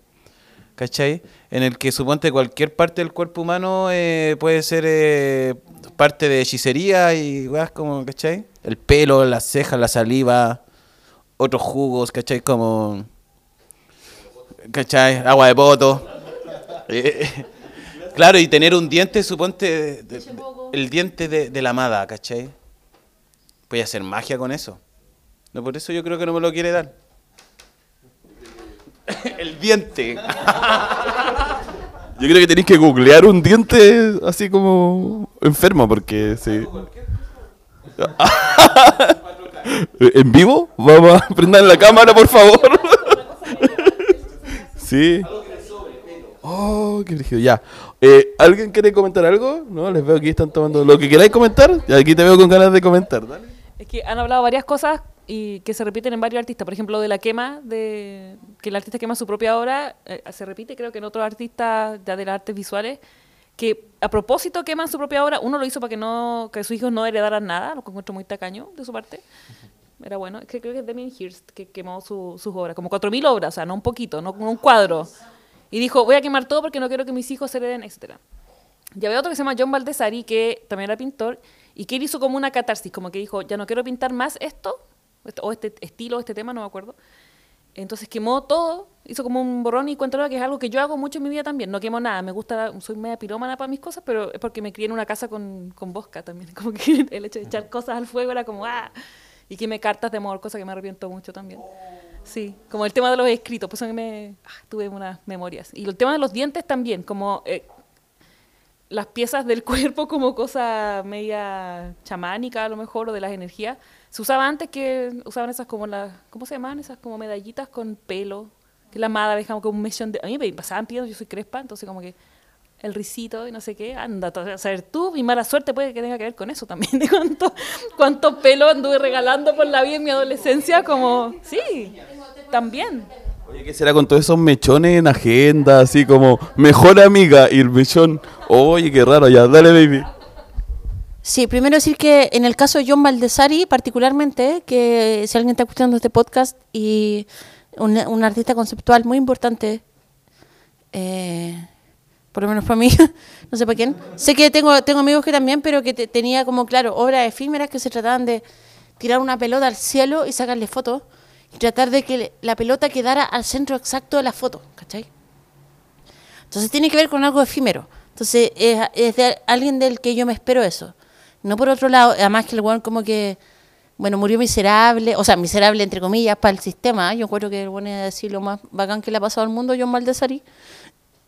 ¿Cachai? En el que suponte cualquier parte del cuerpo humano eh, puede ser eh, parte de hechicería y weas como, ¿cachai? El pelo, las cejas, la saliva, otros jugos, ¿cachai? Como, ¿cachai? Agua de poto. *laughs* Eh, *laughs* claro, y tener un diente, suponte, el diente de, la amada, ¿cachai? A hacer magia con eso. No, por eso yo creo que no me lo quiere dar. *laughs* el diente. *laughs* Yo creo que tenéis que googlear un diente así como enfermo, porque sí. *laughs* ¿En vivo? Vamos a prender la cámara, por favor. sí. Oh, qué brígido. Ya. Eh, ¿Alguien quiere comentar algo? No, les veo que están tomando lo que queráis comentar. Y aquí te veo con ganas de comentar. Dale. Es que han hablado varias cosas y que se repiten en varios artistas. Por ejemplo, lo de la quema, de que el artista quema su propia obra, eh, se repite creo que en otros artistas ya de las artes visuales, que a propósito queman su propia obra. Uno lo hizo para que no que sus hijos no heredaran nada, lo que encuentro muy tacaño de su parte. Era bueno. Es que creo que es Damien Hirst que quemó su- sus obras, como 4.000 obras, o sea, no un poquito, no un cuadro. Y dijo, voy a quemar todo porque no quiero que mis hijos hereden, etcétera. Y había otro que se llama John Baldessari, que también era pintor, y que él hizo como una catarsis, como que dijo, ya no quiero pintar más esto- o este estilo, este tema, no me acuerdo. Entonces quemó todo, hizo como un borrón y cuenta que es algo que yo hago mucho en mi vida también. No quemo nada, me gusta, soy media pirómana para mis cosas, pero es porque me crié en una casa con, con bosca también. *laughs* Como que el hecho de echar cosas al fuego era como, ¡ah! Y quemé cartas de amor, cosa que me arrepiento mucho también. Sí, como el tema de los escritos, pues me ah, tuve unas memorias. Y el tema de los dientes también, como eh, las piezas del *laughs* cuerpo como cosa media chamánica a lo mejor o de las energías. Se usaba antes que usaban esas como las, ¿cómo se llamaban? Esas como medallitas con pelo, que la amada dejaba como un mechón de... A mí me pasaban piedras, yo soy crespa, entonces como que el risito y no sé qué, anda a saber tú, mi mala suerte puede que tenga que ver con eso también, de cuánto, cuánto pelo anduve regalando por la vida en mi adolescencia, como, sí, también. Oye, ¿qué será con todos esos mechones en agenda? Así como, mejor amiga y el mechón. Oye, qué raro, ya, dale, baby. Sí, primero decir que en el caso de John Baldessari, particularmente, que si alguien está escuchando este podcast y un, artista conceptual muy importante, eh, por lo menos para mí, *laughs* no sé para quién. Sé que tengo, tengo amigos que también, pero que te- tenía como, claro, obras efímeras que se trataban de tirar una pelota al cielo y sacarle fotos y tratar de que la pelota quedara al centro exacto de la foto, ¿cachai? Entonces tiene que ver con algo efímero. Entonces es, es de alguien del que yo me espero eso. No por otro lado, además que el weón como que, bueno, murió miserable, o sea, miserable entre comillas para el sistema. ¿eh? Yo encuentro que el weón es decir lo más bacán que le ha pasado al mundo, John Baldessari.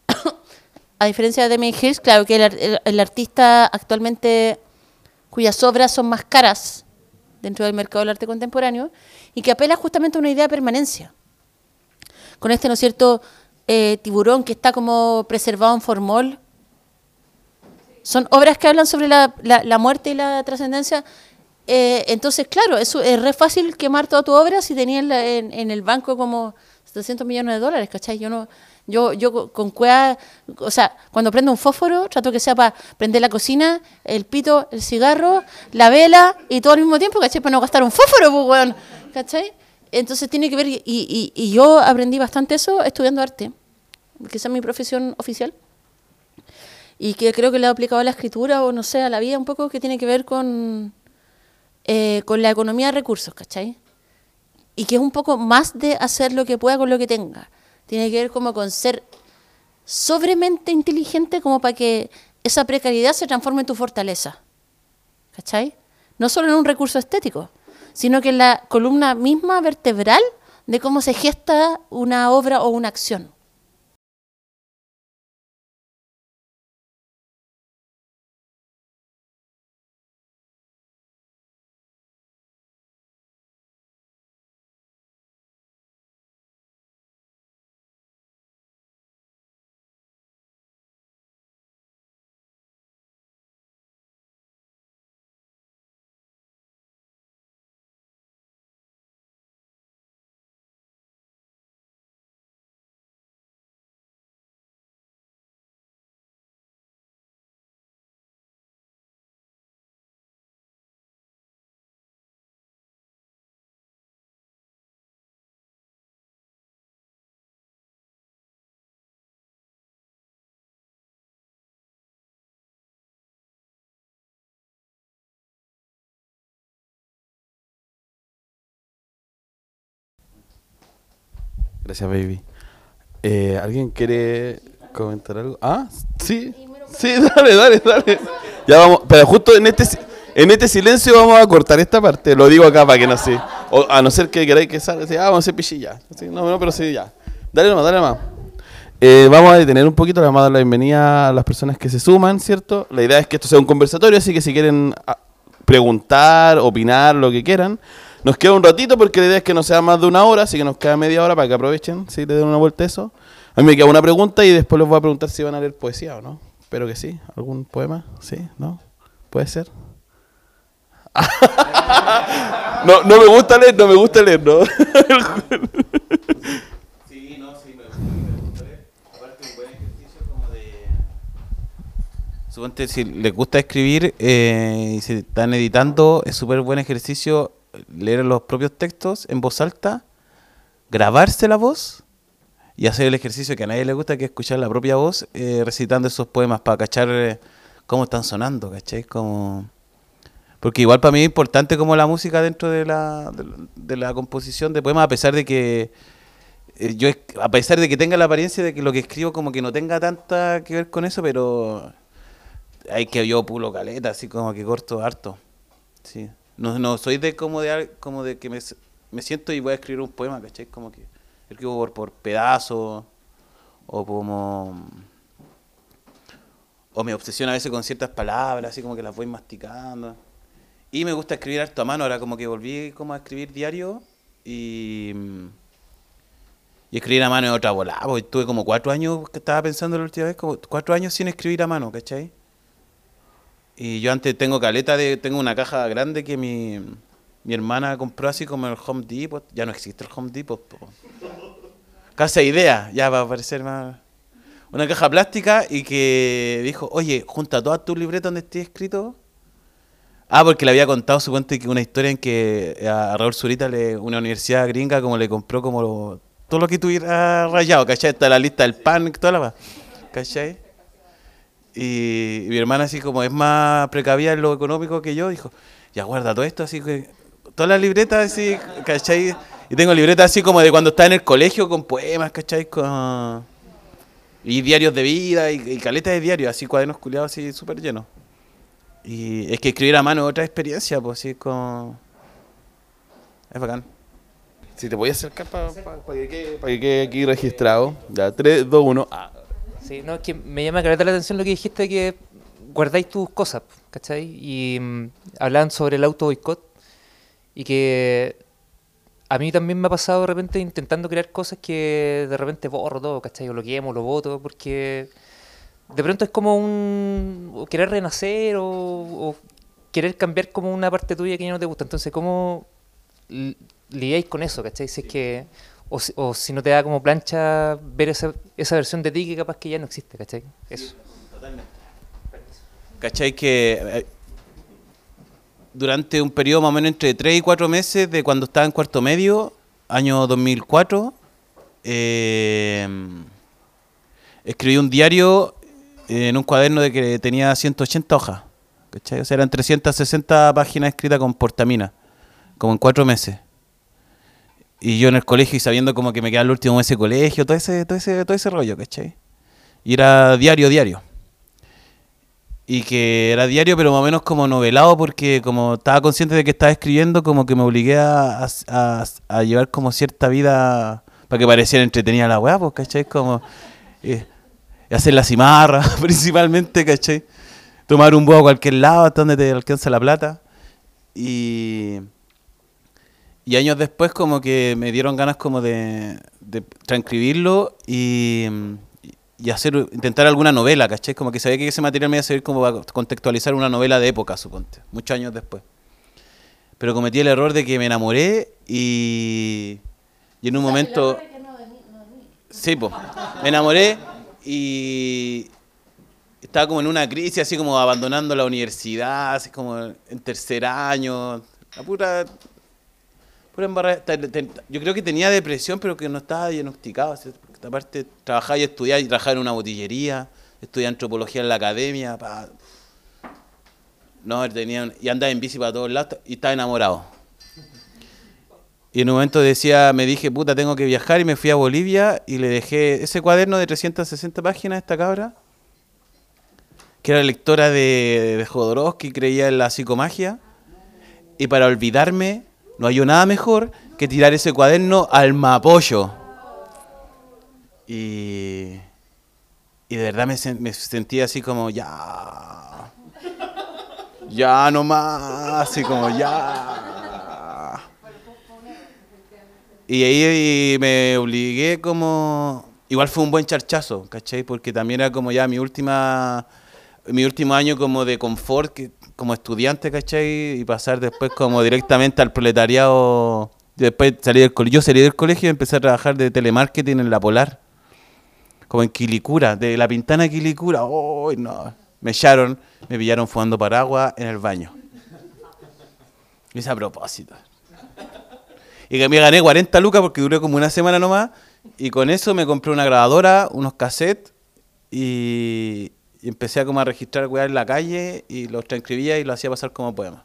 *coughs* A diferencia de Damien Hirst, claro que el, el- el artista actualmente cuyas obras son más caras dentro del mercado del arte contemporáneo y que apela justamente a una idea de permanencia con este, ¿no es cierto?, eh, tiburón que está como preservado en formol. Son obras que hablan sobre la, muerte y la trascendencia. Eh, entonces, claro, eso es re fácil quemar toda tu obra si tenías en, el banco como 700 millones de dólares, ¿cachai? Yo no, Yo, yo co- con cueva, o sea, cuando prendo un fósforo, trato que sea para prender la cocina, el pito, el cigarro, la vela y todo al mismo tiempo, ¿cachai? Para no gastar un fósforo, pues, weón, ¿cachai? Entonces tiene que ver, y, yo aprendí bastante eso estudiando arte, que es mi profesión oficial. Y que creo que le he aplicado a la escritura o no sé, a la vida un poco, que tiene que ver con, eh, con la economía de recursos, ¿cachai? Y que es un poco más de hacer lo que pueda con lo que tenga. Tiene que ver como con ser sobremente inteligente como para que esa precariedad se transforme en tu fortaleza. ¿Cachai? No solo en un recurso estético, sino que en la columna misma vertebral de cómo se gesta una obra o una acción. Gracias, baby. Eh, ¿Alguien quiere comentar algo? Ah, sí. Sí, *laughs* dale, dale, dale. Ya vamos, pero justo en este en este silencio vamos a cortar esta parte. Lo digo acá para que no se. a no ser que queráis que salga. ah, vamos a hacer pichilla. No, no, pero sí, ya. Dale nomás, dale nomás. Eh, vamos a detener un poquito, le vamos a dar la bienvenida a las personas que se suman, ¿cierto? La idea es que esto sea un conversatorio, así que si quieren ah, preguntar, opinar, lo que quieran, nos queda un ratito porque la idea es que no sea más de una hora, así que nos queda media hora para que aprovechen, si le den una vuelta a eso. A mí me queda una pregunta y después les voy a preguntar si van a leer poesía o no. Espero que sí. ¿Algún poema? ¿Sí? ¿No? ¿Puede ser? *laughs* no, no me gusta leer, no me gusta leer, ¿no? *laughs* Sí, no, sí, me gusta leer. Aparte, un buen ejercicio como de. Suponte, si les gusta escribir eh, y se están editando, es súper buen ejercicio leer los propios textos en voz alta, grabarse la voz y hacer el ejercicio que a nadie le gusta, que es escuchar la propia voz eh, recitando esos poemas para cachar eh, cómo están sonando, ¿cachai? Como... Porque igual para mí es importante como la música dentro de la, de, la- composición de poemas, a pesar de que eh, yo, a pesar de que tenga la apariencia de que lo que escribo como que no tenga tanta que ver con eso, pero hay que yo pulo caleta, así como que corto harto. Sí. No, no soy de como de como de que me, me siento y voy a escribir un poema, ¿cachai? Como que escribo por, por pedazos o como o me obsesiona a veces con ciertas palabras, así como que las voy masticando. Y me gusta escribir harto a mano, ahora como que volví como a escribir diario y, y escribir a mano es otra bola. Porque tuve como cuatro años, que estaba pensando la última vez, como cuatro años sin escribir a mano, ¿cachai? Y yo antes tengo caleta de, tengo una caja grande que mi, mi hermana compró así como el Home Depot, ya no existe el Home Depot. po. Casa Idea, ya va a parecer más... Una caja plástica y que dijo, oye, junta todas tus libretas donde esté escrito. Ah, porque le había contado, suponte, que una historia en que a Raúl Zurita, una universidad gringa, como le compró como lo- todo lo que tuviera rayado, ¿cachai? Está la lista del pan, toda la ¿cachai? Y, mi hermana, así como es más precavida en lo económico que yo, dijo, ya guarda todo esto, así que todas las libretas, así, ¿cachai? Y tengo libretas así como de cuando estaba en el colegio con poemas, ¿cachai? Con... Y diarios de vida y, y caletas de diarios, así cuadernos culiados así súper llenos. Y es que escribir a mano otra experiencia, pues sí, es como... Es bacán. Si te voy a acercar para que, quede- pa' que quede aquí registrado. Ya, 3, 2, 1. Ah. Sí, no, es que me llama la atención lo que dijiste que guardáis tus cosas, ¿cachai? Y mm, hablaban sobre el auto boicot y que a mí también me ha pasado de repente intentando crear cosas que de repente borro todo, ¿cachai? O lo quemo, lo voto, porque de pronto es como un querer renacer o, o querer cambiar como una parte tuya que ya no te gusta. Entonces, ¿cómo li- lidiáis con eso, ¿cachai? Si es que o, si, o si no te da como plancha ver esa, esa versión de ti que capaz que ya no existe, ¿cachai? Eso. ¿Cachai? Que eh, durante un periodo más o menos entre 3 y 4 meses de cuando estaba en cuarto medio, año 2004, eh, escribí un diario en un cuaderno de que tenía 180 hojas. ¿Cachai? O sea, eran 360 páginas escritas con portamina, como en 4 meses. Y yo en el colegio y sabiendo como que me quedaba el último mes de colegio, todo ese, todo ese, todo ese rollo, ¿cachai? Y era diario, diario y que era diario, pero más o menos como novelado, porque como estaba consciente de que estaba escribiendo, como que me obligué a, a- a llevar como cierta vida para que pareciera entretenida la weá, pues, ¿cachai? Como eh, hacer la cimarra, *laughs* principalmente, ¿cachai? Tomar un búho a cualquier lado hasta donde te alcanza la plata. Y, y años después como que me dieron ganas como de, de transcribirlo y, y hacer intentar alguna novela, ¿cachai? Como que sabía que ese material me iba a servir como para contextualizar una novela de época, suponte, muchos años después. Pero cometí el error de que me enamoré y, y en un momento... Sí, pues. Me enamoré y estaba como en una crisis, así como abandonando la universidad, así como en tercer año. La pura. Te- Yo creo que tenía depresión, pero que no estaba diagnosticado. Aparte, trabajaba y estudiaba y trabajaba en una botillería, estudiaba antropología en la academia. pa. No, tenía, y andaba en bici para todos lados y estaba enamorado. Y en un momento decía, me dije, puta, tengo que viajar y me fui a Bolivia y le dejé ese cuaderno de 360 páginas a esta cabra, que era lectora de, de Jodorowsky, creía en la psicomagia. Y para olvidarme, no hay nada mejor que tirar ese cuaderno al mapollo. Y, y de verdad me, me sentía así como, ya, ya no más, así como, ya. Y ahí me obligué como... Igual fue un buen charchazo, ¿cachai? Porque también era como ya mi última... Mi último año como de confort que- como estudiante, ¿cachai? Y pasar después como directamente al proletariado. Después salí del colegio. Yo salí del colegio y empecé a trabajar de telemarketing en La Polar. Como en Quilicura, de La Pintana a Quilicura. ¡Oh, no! Me echaron, me pillaron fumando paraguas en el baño. Y es a propósito. Y que me gané 40 lucas porque duré como una semana nomás. Y con eso me compré una grabadora, unos cassettes y, y empecé a como a registrar weas en la calle y los transcribía y lo hacía pasar como poema.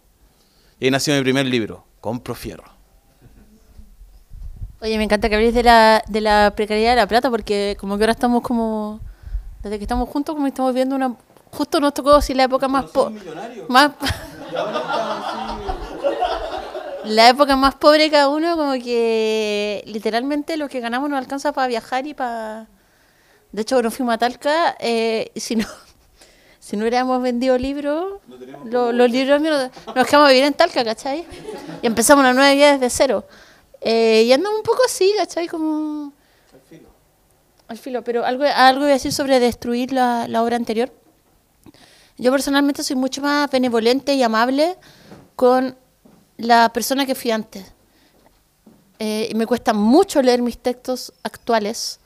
Y ahí nació mi primer libro, Compro Fierro. Oye, me encanta que habléis de la, de la precariedad de la plata porque como que ahora estamos como, desde que estamos juntos, como que estamos viendo una... Justo nos tocó si la época más... po- más la época más pobre de cada uno, como que literalmente lo que ganamos nos alcanza para viajar y para... De hecho, cuando fuimos a Talca, eh, si no... Si no hubiéramos vendido libros, lo- los libros míos nos quedamos a vivir en Talca, ¿cachai? Y empezamos una nueva vida desde cero. Eh, y andamos un poco así, ¿cachai? Como... Al filo. pero algo, algo voy a decir sobre destruir la, la obra anterior. Yo personalmente soy mucho más benevolente y amable con la persona que fui antes. Eh, y me cuesta mucho leer mis textos actuales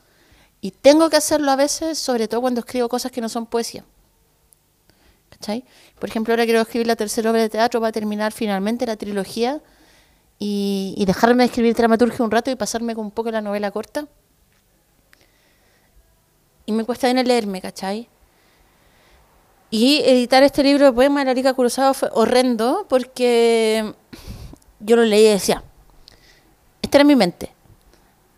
y tengo que hacerlo a veces, sobre todo cuando escribo cosas que no son poesía. ¿Cachai? Por ejemplo, ahora quiero escribir la tercera obra de teatro para terminar finalmente la trilogía y, dejarme de escribir dramaturgia un rato y pasarme con un poco la novela corta. Y me cuesta bien leerme, ¿cachai? Y editar este libro de poemas de la Rica Cruzado fue horrendo porque yo lo leí y decía, esta era mi mente.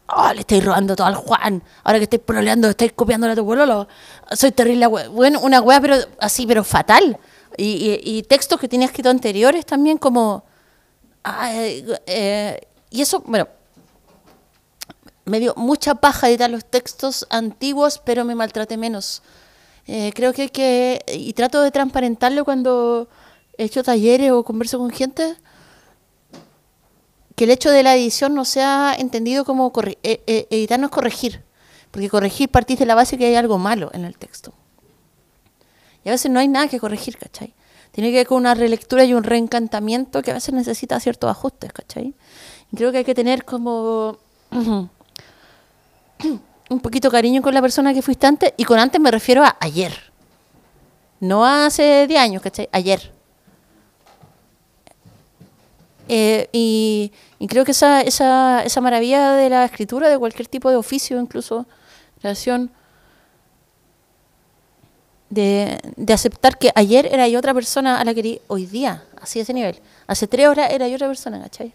Oh, le estáis robando todo al Juan. Ahora que estáis proleando, estáis copiando a tu pololo. Soy terrible, bueno, una weá, pero así, pero fatal. Y textos que tenía escrito anteriores también, como. ay, eh, y eso, bueno, me dio mucha paja editar los textos antiguos, pero me maltraté menos. Eh, creo que hay que. Y trato de transparentarlo cuando he hecho talleres o converso con gente que el hecho de la edición no sea entendido como corri- eh, eh, editar no es corregir, porque corregir partís de la base que hay algo malo en el texto. Y a veces no hay nada que corregir, ¿cachai? Tiene que ver con una relectura y un reencantamiento que a veces necesita ciertos ajustes, ¿cachai? Y creo que hay que tener como... *clears throat* un poquito cariño con la persona que fuiste antes, y con antes me refiero a ayer. No hace 10 años, ¿cachai? Ayer. Eh, y, creo que esa, esa, esa maravilla de la escritura, de cualquier tipo de oficio, incluso relación, de, de aceptar que ayer era yo otra persona a la que hoy día, así ese nivel. Hace tres horas era yo otra persona, ¿cachai?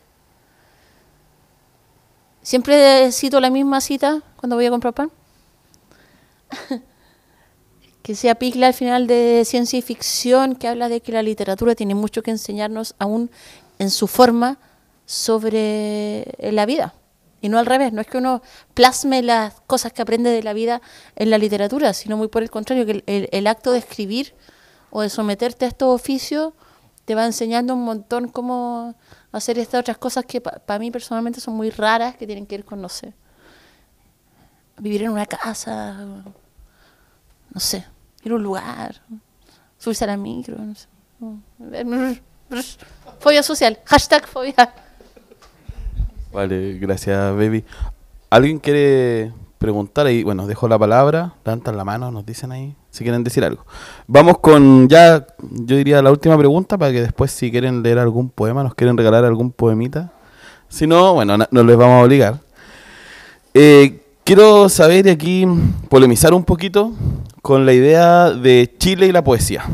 Siempre cito la misma cita cuando voy a comprar pan. *laughs* que sea Pigla al final de ciencia y ficción, que habla de que la literatura tiene mucho que enseñarnos aún en su forma sobre la vida. Y no al revés, no es que uno plasme las cosas que aprende de la vida en la literatura, sino muy por el contrario, que el, acto de escribir o de someterte a estos oficios te va enseñando un montón cómo hacer estas otras cosas que para mí personalmente son muy raras, que tienen que ver con, no sé, vivir en una casa, no sé, ir a un lugar, subirse a la micro, no sé. Fobia social, hashtag fobia. Vale, gracias, baby. ¿Alguien quiere preguntar ahí? Bueno, dejo la palabra, levantan la mano, nos dicen ahí, si quieren decir algo. Vamos con ya, yo diría la última pregunta para que después si quieren leer algún poema, nos quieren regalar algún poemita. Si no, bueno, no les vamos a obligar. Eh, quiero saber y aquí polemizar un poquito con la idea de Chile y la poesía.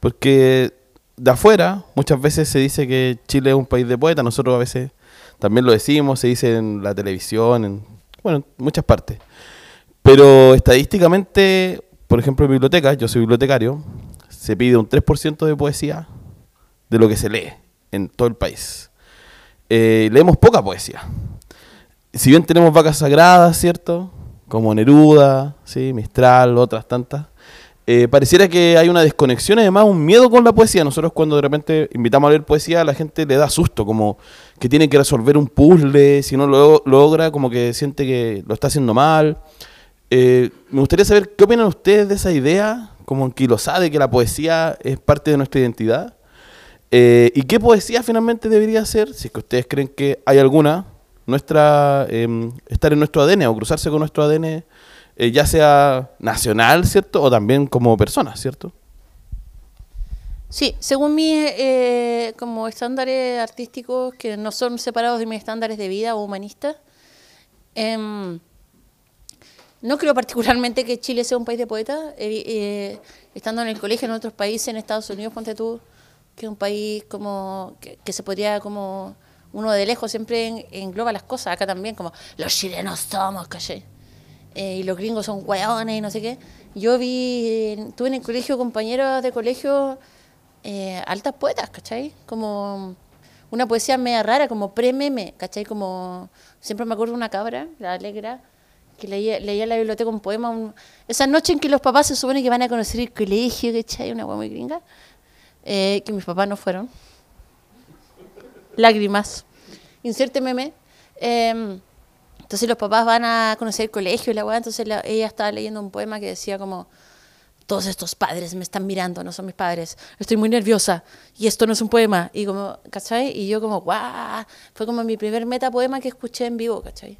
Porque de afuera muchas veces se dice que Chile es un país de poetas, nosotros a veces también lo decimos, se dice en la televisión, en, bueno, en muchas partes. Pero estadísticamente, por ejemplo, en bibliotecas, yo soy bibliotecario, se pide un 3% de poesía de lo que se lee en todo el país. Eh, leemos poca poesía. Si bien tenemos vacas sagradas, ¿cierto? Como Neruda, ¿sí? Mistral, otras tantas. Eh, pareciera que hay una desconexión además un miedo con la poesía. Nosotros cuando de repente invitamos a leer poesía, a la gente le da susto, como que tiene que resolver un puzzle, si no lo logra, como que siente que lo está haciendo mal. Eh, me gustaría saber qué opinan ustedes de esa idea, como anquilosada de que la poesía es parte de nuestra identidad. Eh, ¿Y qué poesía finalmente debería ser, si es que ustedes creen que hay alguna, nuestra em, estar en nuestro ADN o cruzarse con nuestro ADN, eh, ya sea nacional, ¿cierto? O también como persona, ¿cierto? Sí, según mis eh, como estándares artísticos que no son separados de mis estándares de vida o humanistas, em, no creo particularmente que Chile sea un país de poetas. Eh, eh, estando en el colegio en otros países, en Estados Unidos, ponte tú, que es un país como que, que se podría como uno de lejos siempre en- engloba las cosas. Acá también como los chilenos somos, caché. Eh, y los gringos son hueones y no sé qué. Yo vi, eh, tuve en el colegio compañeros de colegio eh, altas poetas, ¿cachai? Como una poesía media rara, como pre-meme, ¿cachai? Como, siempre me acuerdo de una cabra, la alegra, que leía, leía en la biblioteca un poema, un- esa noche en que los papás se suponen que van a conocer el colegio, ¿cachai? Una hueá muy gringa, eh, que mis papás no fueron. Lágrimas. Inserte meme. Em, entonces los papás van a conocer el colegio y la weá, entonces la- ella estaba leyendo un poema que decía como, todos estos padres me están mirando, no son mis padres, estoy muy nerviosa y esto no es un poema. Y como, ¿cachai? Y yo como, guau, fue como mi primer metapoema que escuché en vivo, ¿cachai?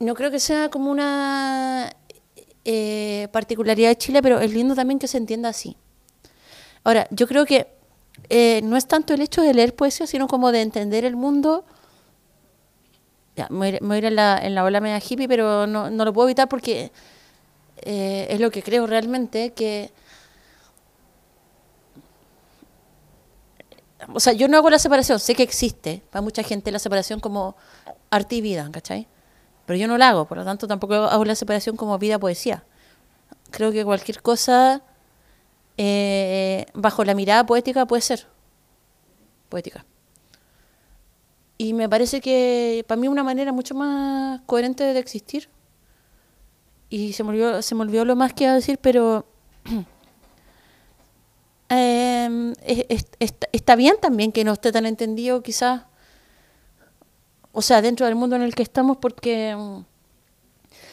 No creo que sea como una eh, particularidad de Chile, pero es lindo también que se entienda así. Ahora, yo creo que eh, no es tanto el hecho de leer poesía, sino como de entender el mundo ya, me voy a ir- en la, en la ola media hippie, pero no, no lo puedo evitar porque eh, es lo que creo realmente, que... O sea, yo no hago la separación, sé que existe para mucha gente la separación como arte y vida, ¿cachai? Pero yo no la hago, por lo tanto tampoco hago la separación como vida-poesía. Creo que cualquier cosa eh, bajo la mirada poética puede ser poética. Y me parece que para mí es una manera mucho más coherente de existir. Y se me olvidó, se me olvidó lo más que iba a decir, pero *clears throat* está, está bien también que no esté tan entendido quizás, o sea, dentro del mundo en el que estamos, porque mm,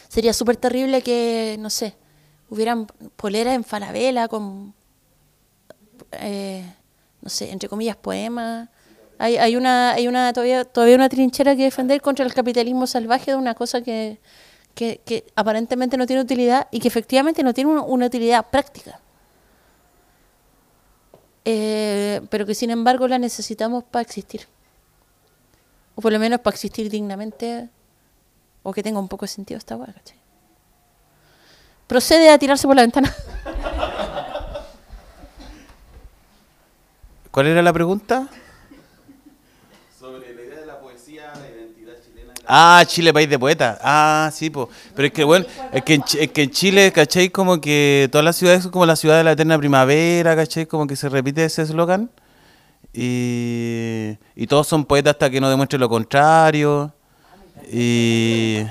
sería súper terrible que, no sé, hubieran poleras en Falabella con, eh, no sé, entre comillas, poemas Hay, hay una, hay una todavía, todavía una trinchera que defender contra el capitalismo salvaje de una cosa que, que, que aparentemente no tiene utilidad y que efectivamente no tiene una, utilidad práctica. Eh, pero que sin embargo la necesitamos para existir. O por lo menos para existir dignamente o que tenga un poco de sentido esta hueá. Procede a tirarse por la ventana. ¿Cuál era la pregunta? Sobre la idea de la poesía, la identidad chilena. Ah, Chile, país de poetas. Ah, sí, pues. Pero es que, bueno, es que, en, Chile, ¿cachai? Como que todas las ciudades son como la ciudad de la eterna primavera, ¿cachai? Como que se repite ese eslogan. Y, y todos son poetas hasta que no demuestren lo contrario. Y.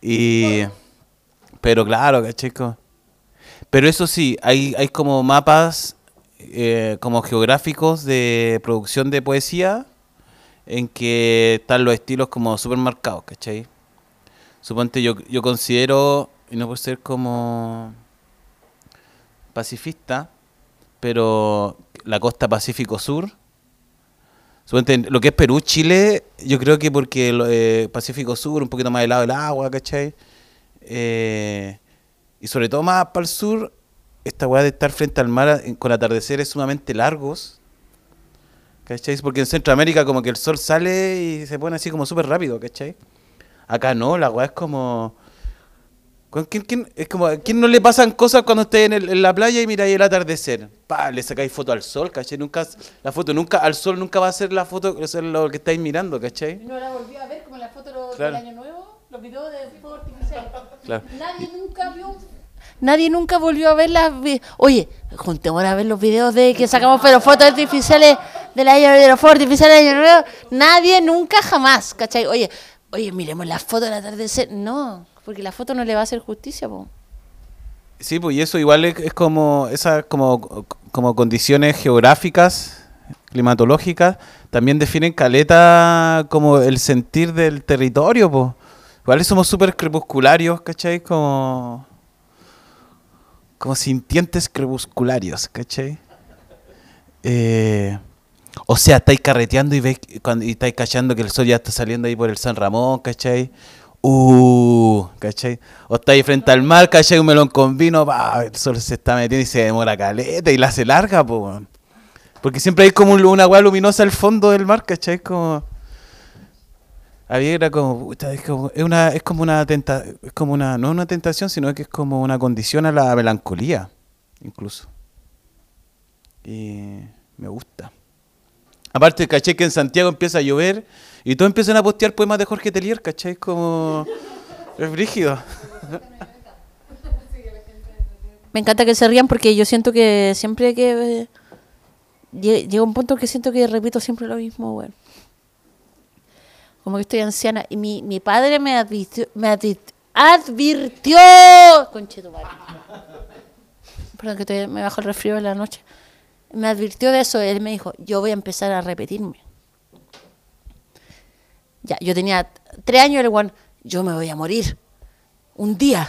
Y. Pero claro, ¿cachai? Pero eso sí, hay, hay como mapas eh, como geográficos de producción de poesía en que están los estilos como súper marcados, ¿cachai? Suponte yo, yo considero, y no por ser como pacifista, pero la costa Pacífico Sur, suponte lo que es Perú, Chile, yo creo que porque el eh, Pacífico Sur, un poquito más helado del agua, ¿cachai? Eh, y sobre todo más para el sur, esta weá de estar frente al mar con atardeceres sumamente largos. ¿Cachai? Porque en Centroamérica como que el sol sale y se pone así como súper rápido, ¿cachai? Acá no, la weá es como... ¿Con quién, quién- es como, ¿a quién no le pasan cosas cuando esté en, el- en la playa y ahí el atardecer? Pa, le sacáis foto al sol, ¿cachai? Nunca, la foto nunca, al sol nunca va a ser la foto, ser lo que estáis mirando, ¿cachai? No la volvió a ver como la foto Claro. del año nuevo, los videos de fuego artificial. Claro. Nadie nunca vio. Nadie nunca volvió a ver las. Oye, juntemos a ver los videos de que sacamos pero fotos artificiales del año de los fuegos artificiales año nuevo. Nadie nunca jamás, ¿cachai? Oye, oye, miremos las fotos del atardecer. No, porque la foto no le va a hacer justicia, po. Sí, pues y eso igual es, es como esas como, como condiciones geográficas, climatológicas, también definen caleta como el sentir del territorio, pues. Igual somos súper crepuscularios, ¿cachai? Como, como sintientes crepuscularios, ¿cachai? Eh, o sea, estáis carreteando y veis cuando y estáis cachando que el sol ya está saliendo ahí por el San Ramón, ¿cachai? Uh, ¿cachai? O estáis frente al mar, ¿cachai? Un melón con vino, pa, el sol se está metiendo y se demora caleta y la hace larga, po. Porque siempre hay como un- una agua luminosa al fondo del mar, ¿cachai? Como... Había era como, es como, es una, es como una tenta, es como una, no una tentación, sino que es como una condición a la melancolía, incluso. Y me gusta. Aparte, caché que en Santiago empieza a llover y todos empiezan a postear poemas de Jorge Telier, ¿cachai? Como... *laughs* Es brígido. Me encanta que se rían porque yo siento que siempre que. eh, lle- llega un punto que siento que repito siempre lo mismo, bueno. Como que estoy anciana. Y mi, mi padre me advirtió. Me advi- advirtió. Conchetumare. Perdón, que todavía me bajo el resfrío en la noche. Me advirtió de eso. Él me dijo: Yo voy a empezar a repetirme. Ya, yo tenía tres años, el. Yo me voy a morir. Un día.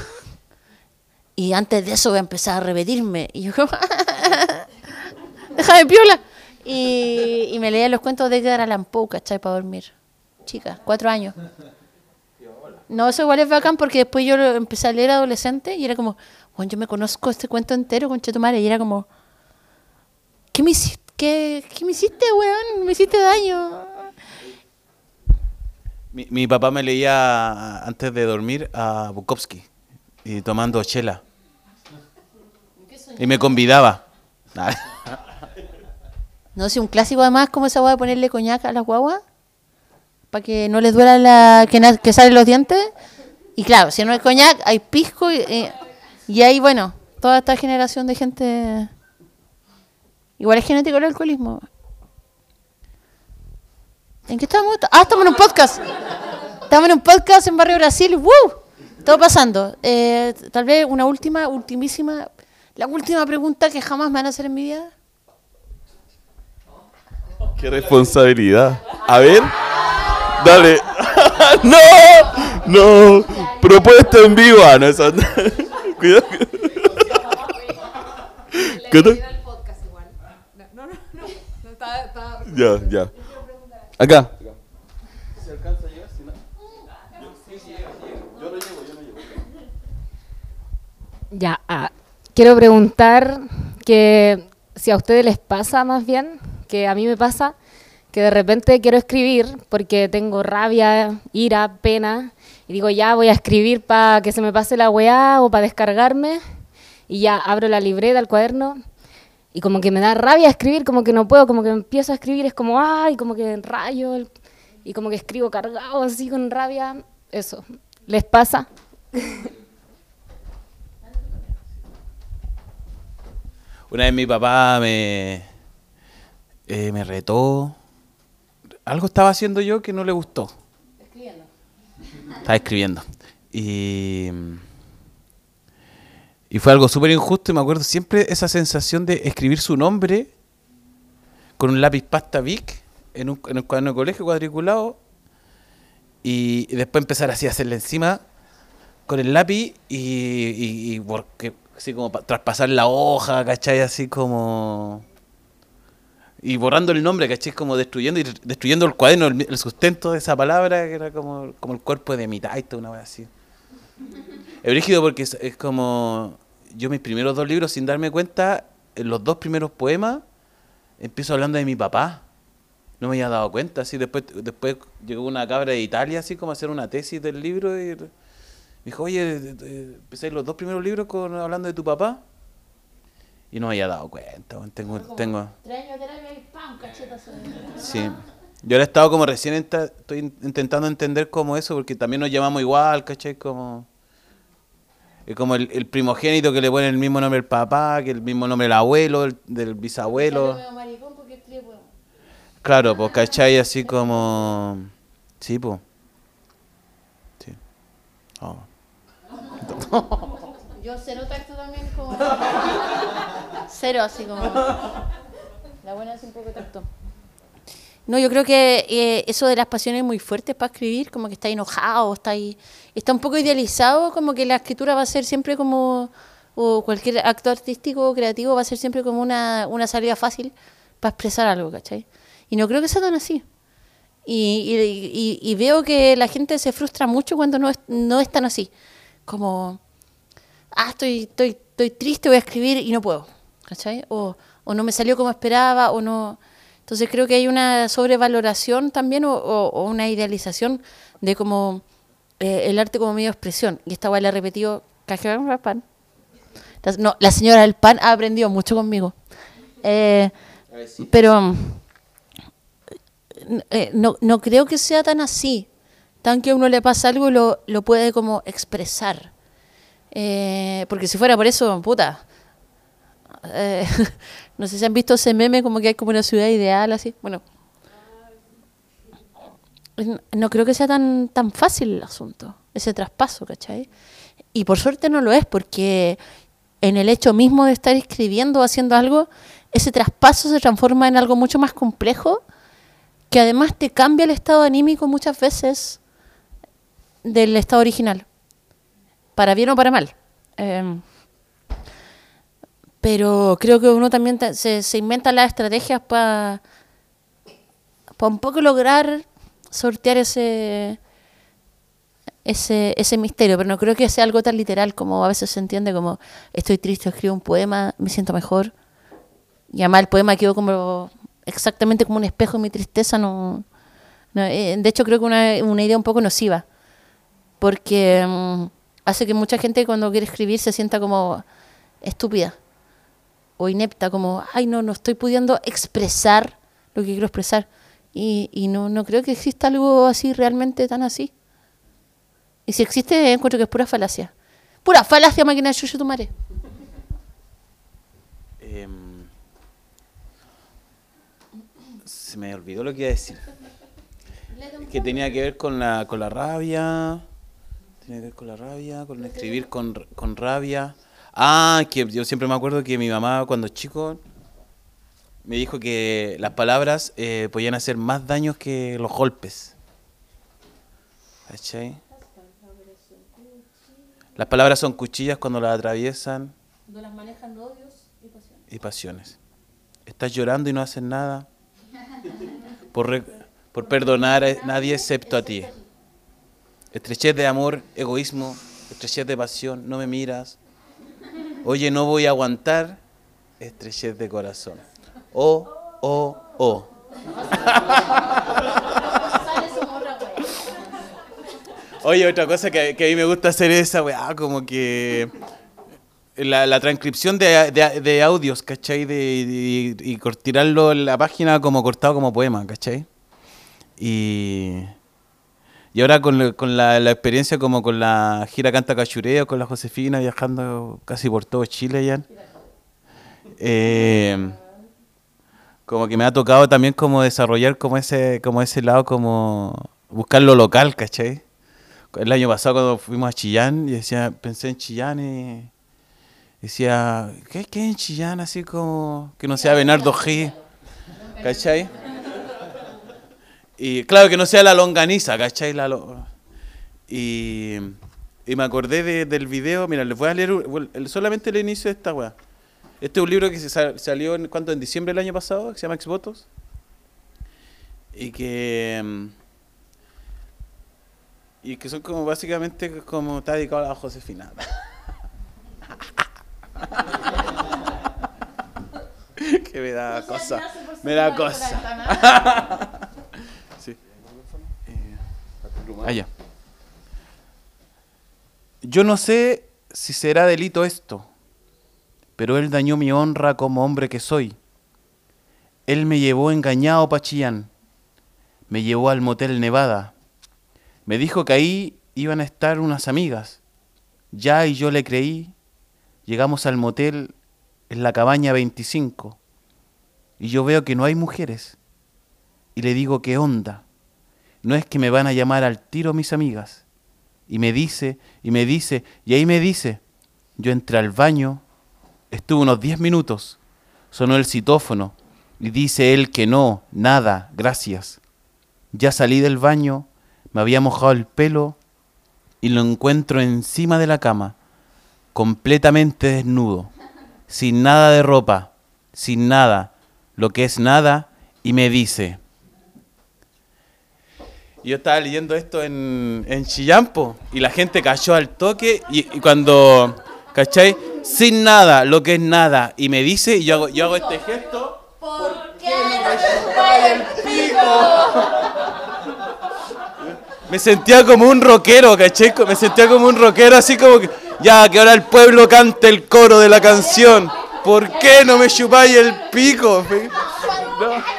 Y antes de eso voy a empezar a repetirme. Y yo *laughs* déjame piola. Y, y me leía los cuentos de Edgar Allan Poe, ¿cachai? Para dormir. Chica, cuatro años. No, eso igual es bacán porque después yo lo empecé a leer adolescente y era como, bueno, yo me conozco este cuento entero, con madre Y era como, ¿qué me hiciste? ¿Qué, qué me hiciste, weón? Me hiciste daño. Mi, mi papá me leía antes de dormir a Bukowski y tomando chela. Y me convidaba. *laughs* No sé, un clásico además como esa hueá de ponerle coñac a las guaguas para que no les duela la que, salen los dientes. Y claro, si no hay coñac, hay pisco y, y- y ahí, bueno, toda esta generación de gente... Igual es genético el alcoholismo. ¿En qué estamos? Ah, estamos en un podcast. Estamos en un podcast en Barrio Brasil. ¡Woo! Todo pasando. Eh, tal vez una última, ultimísima, la última pregunta que jamás me van a hacer en mi vida. Qué responsabilidad. A ver. Dale. *laughs* no, no. Propuesta en vivo. Ah, no, eso. *laughs* Cuidado. *laughs* ¿Qué tal? Ya, ya. Acá. Ya, ah, quiero preguntar que si a ustedes les pasa más bien, que a mí me pasa, de repente quiero escribir porque tengo rabia, ira, pena, y digo ya voy a escribir para que se me pase la weá o para descargarme, y ya abro la libreta, el cuaderno, y como que me da rabia escribir, como que no puedo, como que empiezo a escribir, es como, ay, como que rayo, y como que escribo cargado así con rabia, eso. ¿Les pasa? Una vez mi papá me, eh, me retó. Algo estaba haciendo yo que no le gustó. Escribiendo. Estaba escribiendo. Y, y fue algo súper injusto y me acuerdo siempre esa sensación de escribir su nombre con un lápiz pasta Bic en un, en un cuaderno de colegio cuadriculado y, y después empezar así a hacerle encima con el lápiz y, y, y porque así como pa- traspasar la hoja, ¿cachai? Así como... Y borrando el nombre, ¿cachai? Como destruyendo y destruyendo el cuaderno, el, el sustento de esa palabra, que era como, como el cuerpo de mi taita, una vez así. Es brígido porque es, es como... Yo mis primeros dos libros, sin darme cuenta, en los dos primeros poemas, empiezo hablando de mi papá. No me había dado cuenta, así después, después llegó una cabra de Italia, así como a hacer una tesis del libro y me dijo, oye, empezáis los dos primeros libros con, hablando de tu papá. Y no me había dado cuenta, tengo, tengo, Tres años de terapia y ¡pam! Cachetazo. sí. Yo ahora he estado como recién, estoy in- intentando entender cómo eso, porque también nos llamamos igual, ¿cachai? Como, es como el, el primogénito que le pone el mismo nombre al papá, que el mismo nombre del abuelo, el- del bisabuelo. Claro, pues, ¿cachai? Así como... Sí, pues. Sí. Oh. *laughs* Yo cero tacto también como... *laughs* cero, así como... La buena es un poco tacto. No, yo creo que eh, eso de las pasiones muy fuertes para escribir, como que está enojado, está ahí, está un poco idealizado, como que la escritura va a ser siempre como, o cualquier acto artístico o creativo va a ser siempre como una, una salida fácil para expresar algo, ¿cachai? Y no creo que sea tan así. Y, veo que la gente se frustra mucho cuando no es, no es tan así. Como, ah, estoy, estoy, estoy triste, voy a escribir y no puedo, ¿cachai? O, o no me salió como esperaba, o no... Entonces creo que hay una sobrevaloración también o, o- o una idealización de como eh, el arte como medio de expresión. Y esta guay la repetido pan. No, la señora del pan ha aprendido mucho conmigo. Eh, pero mm, eh, no, no creo que sea tan así. Tan que a uno le pasa algo y lo, lo puede como expresar. Porque si fuera por eso, puta. Eh, *laughs* no sé si han visto ese meme como que hay como una ciudad ideal así. Bueno. No- creo que sea tan, tan fácil el asunto, ese traspaso, ¿cachai? Y por suerte no lo es, porque en el hecho mismo de estar escribiendo o haciendo algo, ese traspaso se transforma en algo mucho más complejo, que además te cambia el estado anímico muchas veces del estado original, para bien o para mal. Em, pero creo que uno también se, inventa las estrategias para un poco lograr sortear ese, ese, ese misterio, pero no creo que sea algo tan literal como a veces se entiende como estoy triste, escribo un poema, me siento mejor. Y además el poema quedó como exactamente como un espejo de mi tristeza. No, no, eh, de hecho creo que una, una idea un poco nociva, porque mm, hace que mucha gente cuando quiere escribir se sienta como estúpida o inepta, como, ay, no, no estoy pudiendo expresar lo que quiero expresar. Y, y no, no creo que exista algo así, realmente tan así. Y si existe, encuentro que es pura falacia. Pura falacia, máquina de chucho tu madre. Em, se me olvidó lo que iba a decir. Que tenía que ver con la, con la rabia. Tenía que ver con la rabia, con escribir con, con rabia. Ah, que yo siempre me acuerdo que mi mamá cuando chico me dijo que las palabras eh, podían hacer más daños que los golpes. ¿Cachai? Las palabras son cuchillas cuando las atraviesan Cuando las manejan odios y pasiones. y pasiones. Estás llorando y no haces nada. *laughs* por, re- por perdonar a nadie excepto a ti. Estrechez de amor, egoísmo, estrechez de pasión, no me miras. Oye, no voy a aguantar, estrechez de corazón. Oh, oh, oh. Oye, otra cosa que, a mí me gusta hacer es esa weá, como que la, transcripción de, audios, ¿cachai? De, y, y cor- tirarlo en la página como cortado como poema, ¿cachai? Y, y ahora con, la- experiencia como con la gira Canta Cachureo, con la Josefina, viajando casi por todo Chile ya. Eh, como que me ha tocado también como desarrollar como ese, como ese lado, como buscar lo local, ¿cachai? El año pasado cuando fuimos a Chillán, y decía, pensé en Chillán y decía, ¿qué, qué en Chillán? Así como que no sea Bernardo G. ¿Cachai? Y claro que no sea la longaniza, ¿cachai? La lo- y, y me acordé de- del video, mira, les voy a leer solamente el inicio de esta weá. Este es un libro que se sa- salió en, ¿cuánto? en diciembre del año pasado, que se llama Exvotos. Y que... mm, Y que son como básicamente como está dedicado a la Josefina. *laughs* que me da cosa. Me da cosa. *laughs* Eh, ah. Yo no sé si será delito esto, pero él dañó mi honra como hombre que soy. Él me llevó engañado pa' Chillán. Me llevó al motel Nevada. Me dijo que ahí iban a estar unas amigas. Ya y yo le creí. Llegamos al motel en la cabaña 25. Y yo veo que no hay mujeres. Y le digo, ¿qué onda? No es que me van a llamar al tiro mis amigas. Y me dice, y me dice, y ahí me dice. Yo entré al baño, estuve unos 10 minutos. Sonó el citófono. Y dice él que no, nada, gracias. Ya salí del baño, me había mojado el pelo y lo encuentro encima de la cama, completamente desnudo, sin nada de ropa, sin nada, lo que es nada, y me dice... Yo estaba leyendo esto en, en Chillampo y la gente cayó al toque y, y cuando, ¿cachai? Sin nada, lo que es nada, y me dice, y yo hago, yo hago este gesto... Me sentía como un rockero, ¿cachai? Me sentía como un rockero, así como que, ya, que ahora el pueblo cante el coro de la canción. ¿Por qué no me chupáis el pico? No.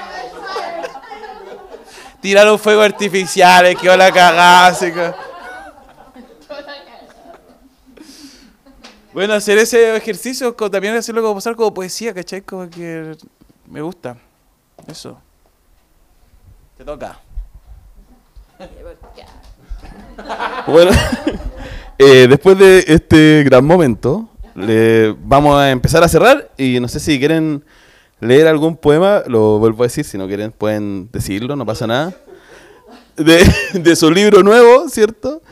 Tiraron fuegos artificiales, quedó la cagada, que- Bueno, hacer ese ejercicio, también hacerlo como pasar como poesía, ¿cachai? Como que me gusta. Eso. Te toca. Bueno, *laughs* eh, después de este gran momento, le vamos a empezar a cerrar y no sé si quieren leer algún poema, lo vuelvo a decir, si no quieren pueden decirlo, no pasa nada. De, *laughs* de su libro nuevo, ¿cierto?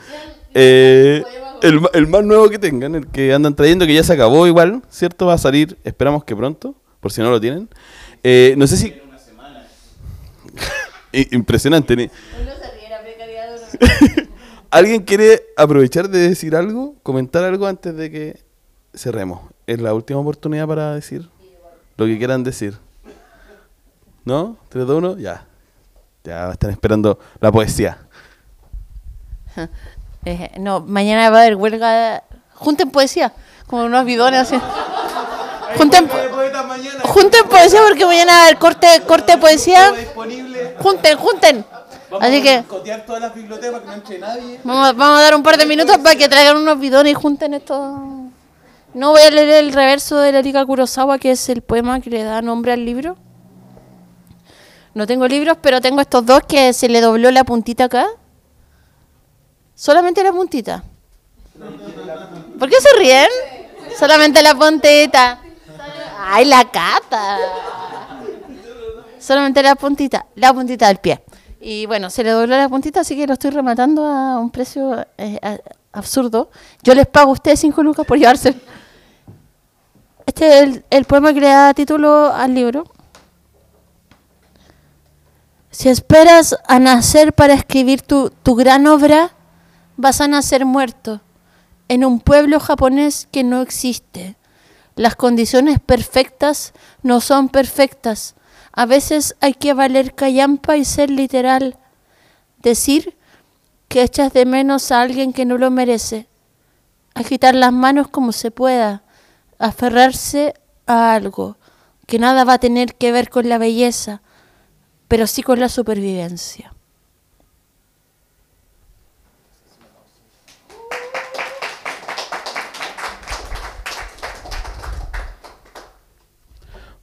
Eh, el, el más nuevo que tengan, el que andan trayendo, que ya se acabó igual, ¿cierto? Va a salir, esperamos que pronto, por si no lo tienen. Eh, no sé si... *laughs* Impresionante. *laughs* ¿Alguien quiere aprovechar de decir algo, comentar algo antes de que cerremos? Es la última oportunidad para decir lo que quieran decir. ¿No? ¿3, 2, 1? Ya. Ya están esperando la poesía. *laughs* Eh, no, mañana va a haber huelga. Junten poesía, como unos bidones así. Junten, po- junten poesía porque mañana va a haber corte, corte de poesía. Junten, junten. Así que Cotear todas las bibliotecas para que no entre nadie. vamos, vamos a dar un par de minutos para que traigan unos bidones y junten esto. No voy a leer el reverso de la Erika Kurosawa, que es el poema que le da nombre al libro. No tengo libros, pero tengo estos dos que se le dobló la puntita acá. Solamente la puntita. ¿Por qué se ríen? Solamente la puntita. Ay, la cata. Solamente la puntita, la puntita del pie. Y bueno, se le dobló la puntita, así que lo estoy rematando a un precio eh, absurdo. Yo les pago a ustedes 5 lucas por llevarse. Este es el, el poema que le da título al libro. Si esperas a nacer para escribir tu, tu gran obra, vas a nacer muerto en un pueblo japonés que no existe. Las condiciones perfectas no son perfectas. A veces hay que valer callampa y ser literal. Decir que echas de menos a alguien que no lo merece. Agitar las manos como se pueda. Aferrarse a algo que nada va a tener que ver con la belleza, pero sí con la supervivencia.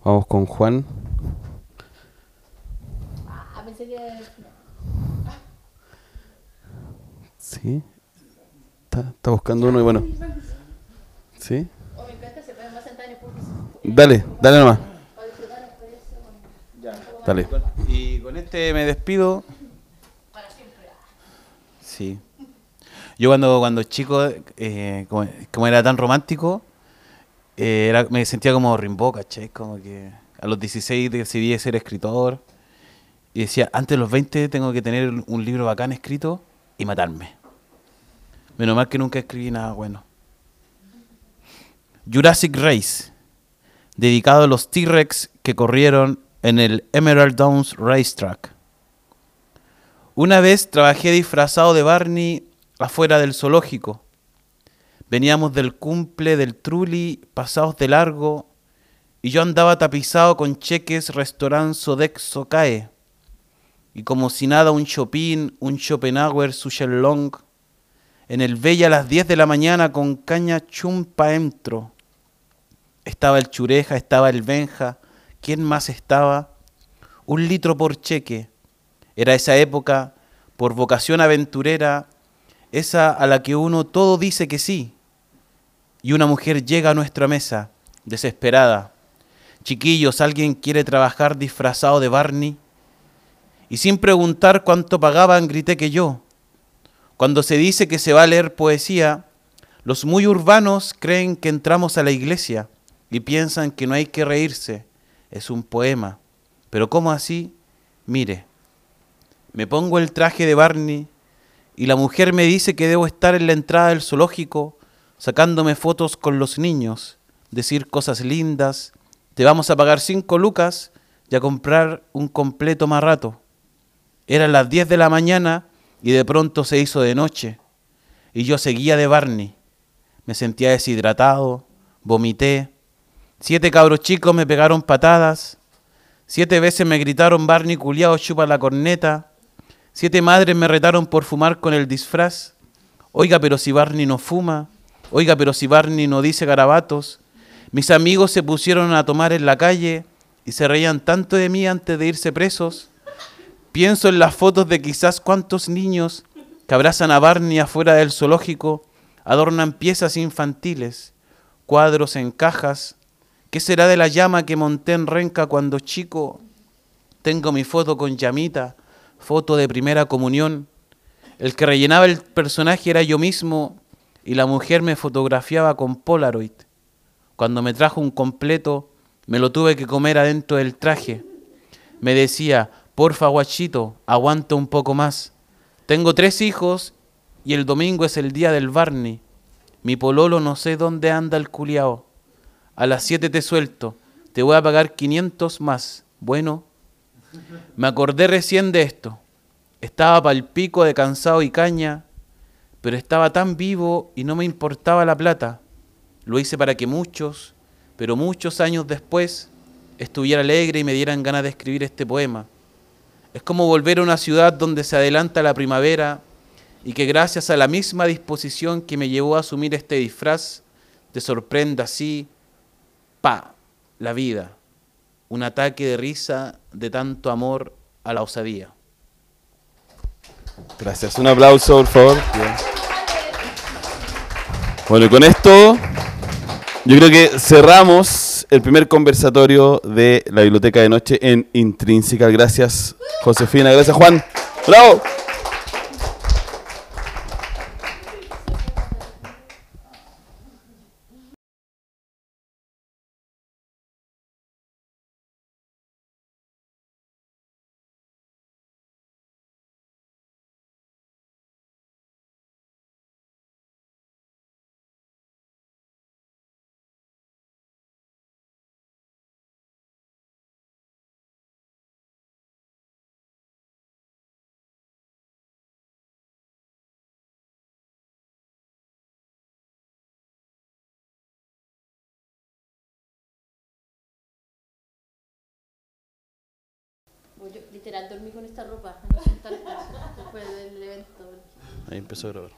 Vamos con Juan. Sí. Está, está buscando uno y bueno. ¿Sí? Dale, dale nomás. Dale. Y con este me despido. Sí. Yo cuando, cuando chico, eh, como, era tan romántico, eh, me sentía como Rimbaud, ¿cachai? Como que a los 16 decidí ser escritor. Y decía, antes de los 20 tengo que tener un libro bacán escrito y matarme. Menos mal que nunca escribí nada bueno. Jurassic Race, dedicado a los T-Rex que corrieron en el Emerald Downs Racetrack. Una vez trabajé disfrazado de Barney afuera del zoológico. Veníamos del cumple del Trulli, pasados de largo, y yo andaba tapizado con cheques restaurant Sodexo Cae. Y como si nada un Chopin, un Schopenhauer, su Long. En el Bella a las 10 de la mañana con caña chumpa entro. Estaba el Chureja, estaba el Benja. ¿Quién más estaba? Un litro por cheque. Era esa época, por vocación aventurera, esa a la que uno todo dice que sí. Y una mujer llega a nuestra mesa, desesperada. Chiquillos, ¿alguien quiere trabajar disfrazado de Barney? Y sin preguntar cuánto pagaban, grité que yo. Cuando se dice que se va a leer poesía, los muy urbanos creen que entramos a la iglesia y piensan que no hay que reírse, es un poema. Pero ¿cómo así? Mire, me pongo el traje de Barney y la mujer me dice que debo estar en la entrada del zoológico sacándome fotos con los niños, decir cosas lindas, te vamos a pagar cinco lucas y a comprar un completo más rato. Eran las 10 de la mañana y de pronto se hizo de noche y yo seguía de Barney. Me sentía deshidratado, vomité. Siete cabros chicos me pegaron patadas. Siete veces me gritaron Barney culiao chupa la corneta. Siete madres me retaron por fumar con el disfraz. Oiga, pero si Barney no fuma. Oiga, pero si Barney no dice garabatos. Mis amigos se pusieron a tomar en la calle y se reían tanto de mí antes de irse presos. Pienso en las fotos de quizás cuántos niños que abrazan a Barney afuera del zoológico, adornan piezas infantiles, cuadros en cajas. ¿Qué será de la llama que monté en Renca cuando chico? Tengo mi foto con llamita, foto de primera comunión. El que rellenaba el personaje era yo mismo y la mujer me fotografiaba con Polaroid. Cuando me trajo un completo, me lo tuve que comer adentro del traje. Me decía, porfa guachito, aguanta un poco más. Tengo tres hijos y el domingo es el día del Barney. Mi pololo no sé dónde anda el culiao. A las siete te suelto, te voy a pagar 500 más. Bueno, me acordé recién de esto. Estaba pal pico de cansado y caña, pero estaba tan vivo y no me importaba la plata. Lo hice para que muchos, pero muchos años después, estuviera alegre y me dieran ganas de escribir este poema. Es como volver a una ciudad donde se adelanta la primavera y que gracias a la misma disposición que me llevó a asumir este disfraz, te sorprenda así, pa, la vida, un ataque de risa de tanto amor a la osadía. Gracias. Un aplauso, por favor. Bueno, y con esto yo creo que cerramos el primer conversatorio de la Biblioteca de Noche en Intrínseca. Gracias, Josefina. Gracias, Juan. ¡Bravo! Esta ropa. No sé en Talca, después del evento. Ahí empezó a grabar.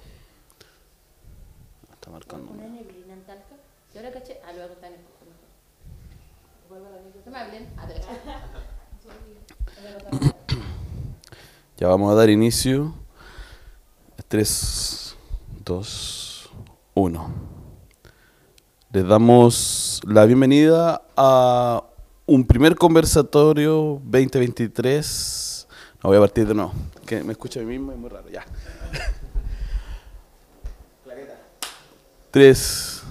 Está marcando. Una neblina en Talca. Y ahora caché. Ah, lo voy a contar en el mejor. No me hablen. Ya vamos a dar inicio. 3, 2, 1. Les damos la bienvenida a un primer conversatorio 2023. No, voy a partir de nuevo. Que me escucho a mí mismo y es muy raro. Ya. 3,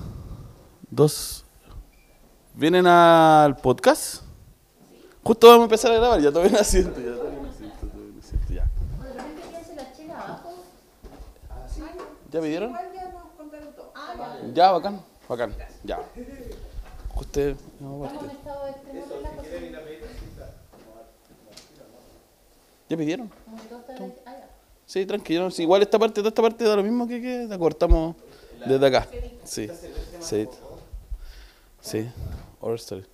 2. ¿Vienen al podcast? Justo vamos a empezar a grabar, ya todavía no asiento, ya todavía no asiento, todavía no asiento, ya. De repente quédense la chela abajo. ¿Ya pidieron? Ya, bacán, bacán, ya. *laughs* Usted, no, parte. en estado de estreno en la cocina. ¿Ya pidieron? Ah. Sí, tranquilo. igual esta parte, toda esta parte da lo mismo que que la cortamos desde acá. Sí, sí. Sí, Horror Story.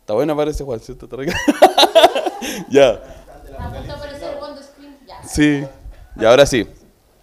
Está buena parece Juan, ¿cierto? Está rica. *laughs* Ah. Ya. sí. Y ahora sí.